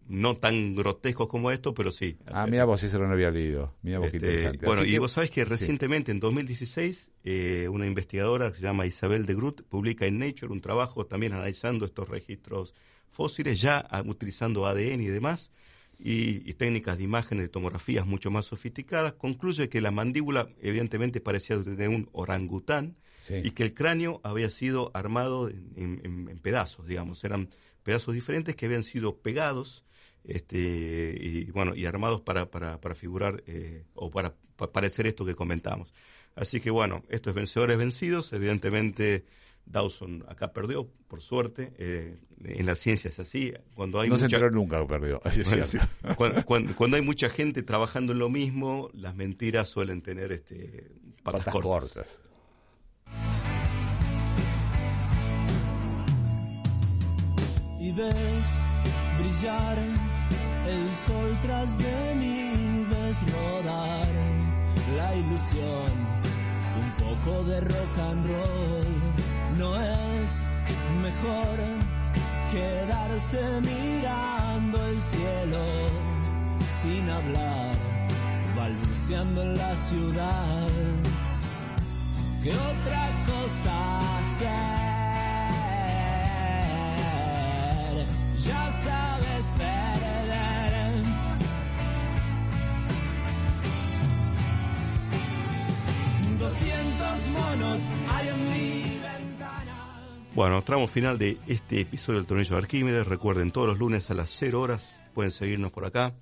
no tan grotescos como esto, pero sí. Ah, mira vos, eso no lo había leído. Este, bueno, y vos sabés que recientemente, en 2016, eh, una investigadora que se llama Isabel de Groot publica en Nature un trabajo también analizando estos registros fósiles, ya utilizando ADN y demás, y, técnicas de imágenes de tomografías mucho más sofisticadas, concluye que la mandíbula evidentemente parecía de un orangután y que el cráneo había sido armado en, pedazos, digamos, eran pedazos diferentes que habían sido pegados este, y bueno y armados para, para, para figurar eh, o para, para parecer esto que comentamos. Así que bueno, estos vencedores vencidos, evidentemente Dawson acá perdió, por suerte. Eh, en la ciencia es así. Cuando hay no mucha... se enteró nunca perdió. cuando, hay mucha gente trabajando en lo mismo, las mentiras suelen tener este, patas, cortas. Y ves brillar el sol tras de mí, ves la ilusión, un poco de rock and roll, no es mejor quedarse mirando el cielo sin hablar, balbuceando en la ciudad, que otra cosa hacer, ya sabes ver. 200 monos hay en mi. Bueno, tramo final de este episodio del Tornillo de Arquímedes. Recuerden, todos los lunes a las 0 horas pueden seguirnos por acá,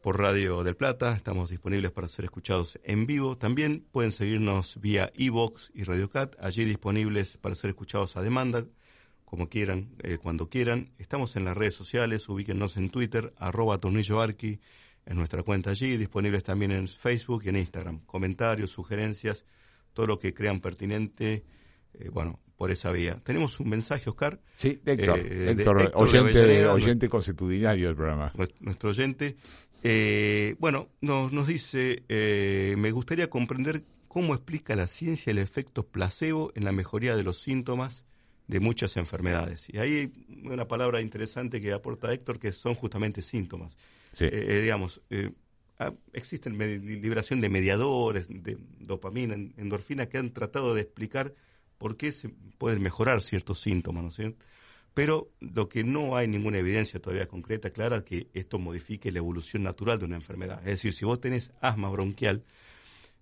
por Radio del Plata. Estamos disponibles para ser escuchados en vivo. También pueden seguirnos vía Evox y Radio Cat. allí disponibles para ser escuchados a demanda, como quieran, eh, cuando quieran. Estamos en las redes sociales, ubíquennos en Twitter, arroba tornilloarqui en nuestra cuenta allí, disponibles también en Facebook y en Instagram. Comentarios, sugerencias, todo lo que crean pertinente. Eh, bueno, por esa vía. Tenemos un mensaje, Oscar. Sí, Héctor, eh, oyente, oyente constitucionario del programa. Nuestro oyente. Eh, bueno, nos, nos dice, eh, me gustaría comprender cómo explica la ciencia el efecto placebo en la mejoría de los síntomas de muchas enfermedades. Y ahí hay una palabra interesante que aporta Héctor, que son justamente síntomas. Sí. digamos, ah, existen liberación de mediadores, de dopamina, endorfina, que han tratado de explicar por qué se pueden mejorar ciertos síntomas, ¿no es cierto? Pero lo que no hay ninguna evidencia todavía concreta, clara, es que esto modifique la evolución natural de una enfermedad. Es decir, si vos tenés asma bronquial,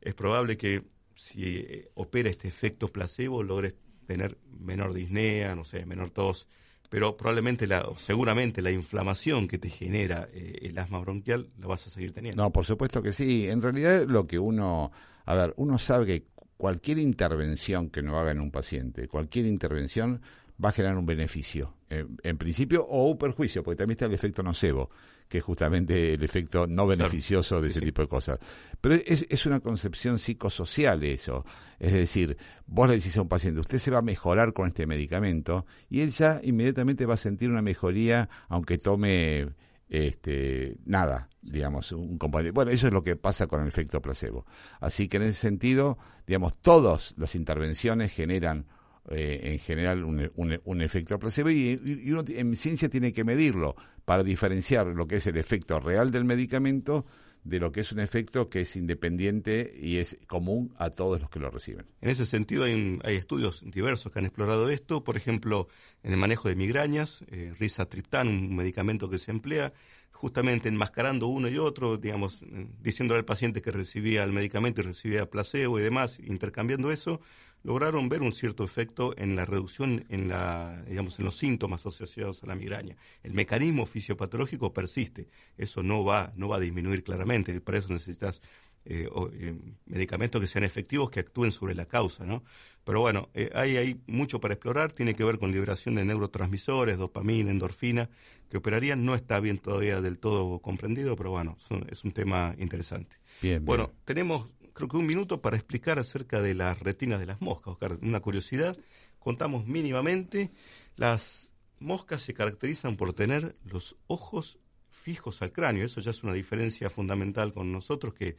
es probable que si eh, opera este efecto placebo logres tener menor disnea, no sé, menor tos, pero probablemente, la, seguramente la inflamación que te genera eh, el asma bronquial la vas a seguir teniendo. No, por supuesto que sí. En realidad lo que uno, a ver, uno sabe que cualquier intervención que no haga en un paciente, cualquier intervención va a generar un beneficio, eh, en principio, o un perjuicio, porque también está el efecto nocebo, que es justamente el efecto no beneficioso de ese tipo de cosas. Pero es, es, una concepción psicosocial eso. Es decir, vos le decís a un paciente, usted se va a mejorar con este medicamento, y él ya inmediatamente va a sentir una mejoría, aunque tome este, nada, digamos, un compañero. Bueno, eso es lo que pasa con el efecto placebo. Así que en ese sentido, digamos, todas las intervenciones generan eh, en general un, un, efecto placebo y, y, uno en ciencia tiene que medirlo para diferenciar lo que es el efecto real del medicamento de lo que es un efecto que es independiente y es común a todos los que lo reciben. En ese sentido hay, hay estudios diversos que han explorado esto, por ejemplo, en el manejo de migrañas, eh, risatriptán, un medicamento que se emplea justamente enmascarando uno y otro, digamos, eh, diciéndole al paciente que recibía el medicamento y recibía placebo y demás, intercambiando eso, lograron ver un cierto efecto en la reducción en la digamos en los síntomas asociados a la migraña. El mecanismo fisiopatológico persiste, eso no va no va a disminuir claramente, para eso necesitas eh, eh, medicamentos que sean efectivos que actúen sobre la causa, ¿no? Pero bueno, eh, hay, hay mucho para explorar, tiene que ver con liberación de neurotransmisores, dopamina, endorfina, que operarían, no está bien todavía del todo comprendido, pero bueno, es un, tema interesante. Bien, bueno, tenemos creo que un minuto para explicar acerca de las retinas de las moscas, Oscar. Una curiosidad, contamos mínimamente, las moscas se caracterizan por tener los ojos fijos al cráneo. Eso ya es una diferencia fundamental con nosotros que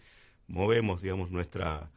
movemos, digamos, nuestra,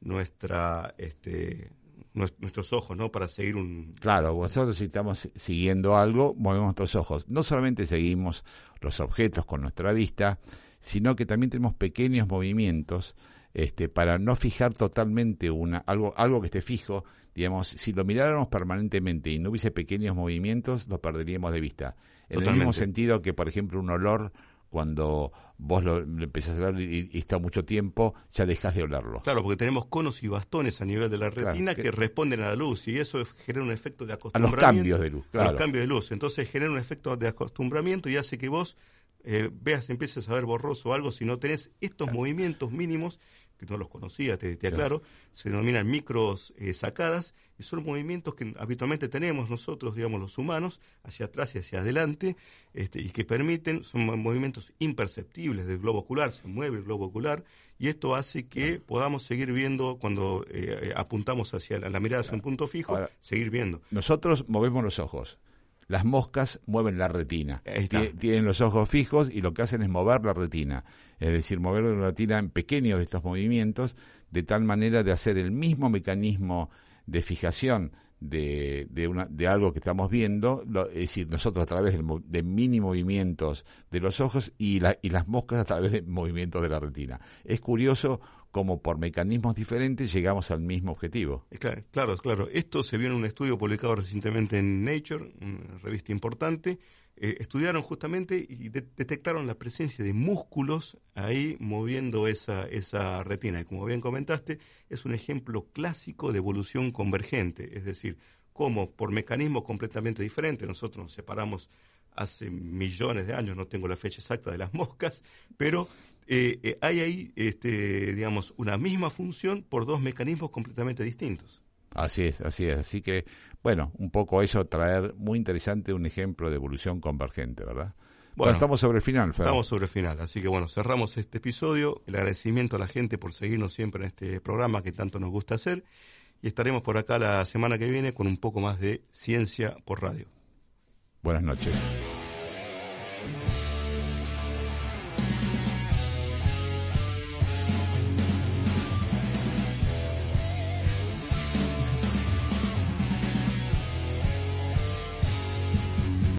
nuestra, este, nuestros ojos, ¿no? Para seguir un... Claro, nosotros si estamos siguiendo algo, movemos nuestros ojos. No solamente seguimos los objetos con nuestra vista, sino que también tenemos pequeños movimientos este, para no fijar totalmente una, algo, algo que esté fijo, digamos, si lo miráramos permanentemente y no hubiese pequeños movimientos, lo perderíamos de vista. En el mismo sentido que, por ejemplo, un olor, cuando vos lo, empezás a oler y, está mucho tiempo, ya dejas de olerlo. Claro, porque tenemos conos y bastones a nivel de la retina que, responden a la luz y eso genera un efecto de acostumbramiento. A los cambios de luz, claro. A los cambios de luz. Entonces genera un efecto de acostumbramiento y hace que vos eh, veas, empieces a ver borroso algo si no tenés estos movimientos mínimos que no los conocía, te, aclaro, se denominan micros eh, sacadas y son movimientos que habitualmente tenemos nosotros, digamos, los humanos, hacia atrás y hacia adelante, este, y que permiten, son movimientos imperceptibles del globo ocular, se mueve el globo ocular, y esto hace que podamos seguir viendo cuando eh, apuntamos hacia la, mirada hacia un punto fijo, seguir viendo. Nosotros movemos los ojos las moscas mueven la retina. Tienen los ojos fijos y lo que hacen es mover la retina. Es decir, mover la retina en pequeños de estos movimientos, de tal manera de hacer el mismo mecanismo de fijación de, de, una, de algo que estamos viendo, es decir, nosotros a través de, mini movimientos de los ojos y, la, y las moscas a través de movimientos de la retina. Es curioso como por mecanismos diferentes llegamos al mismo objetivo. Claro, claro, Esto se vio en un estudio publicado recientemente en Nature, una revista importante. Eh, estudiaron justamente y detectaron la presencia de músculos ahí moviendo esa, esa retina. Y como bien comentaste, es un ejemplo clásico de evolución convergente, es decir, como por mecanismos completamente diferentes, nosotros nos separamos hace millones de años, no tengo la fecha exacta de las moscas, pero eh, eh, hay ahí, este, digamos, una misma función por dos mecanismos completamente distintos. Así es, así es. Así que, bueno, un poco eso traer muy interesante un ejemplo de evolución convergente, ¿verdad? Bueno, estamos sobre el final, Estamos sobre el final, así que bueno, cerramos este episodio. El agradecimiento a la gente por seguirnos siempre en este programa que tanto nos gusta hacer. Y estaremos por acá la semana que viene con un poco más de ciencia por radio. Buenas noches.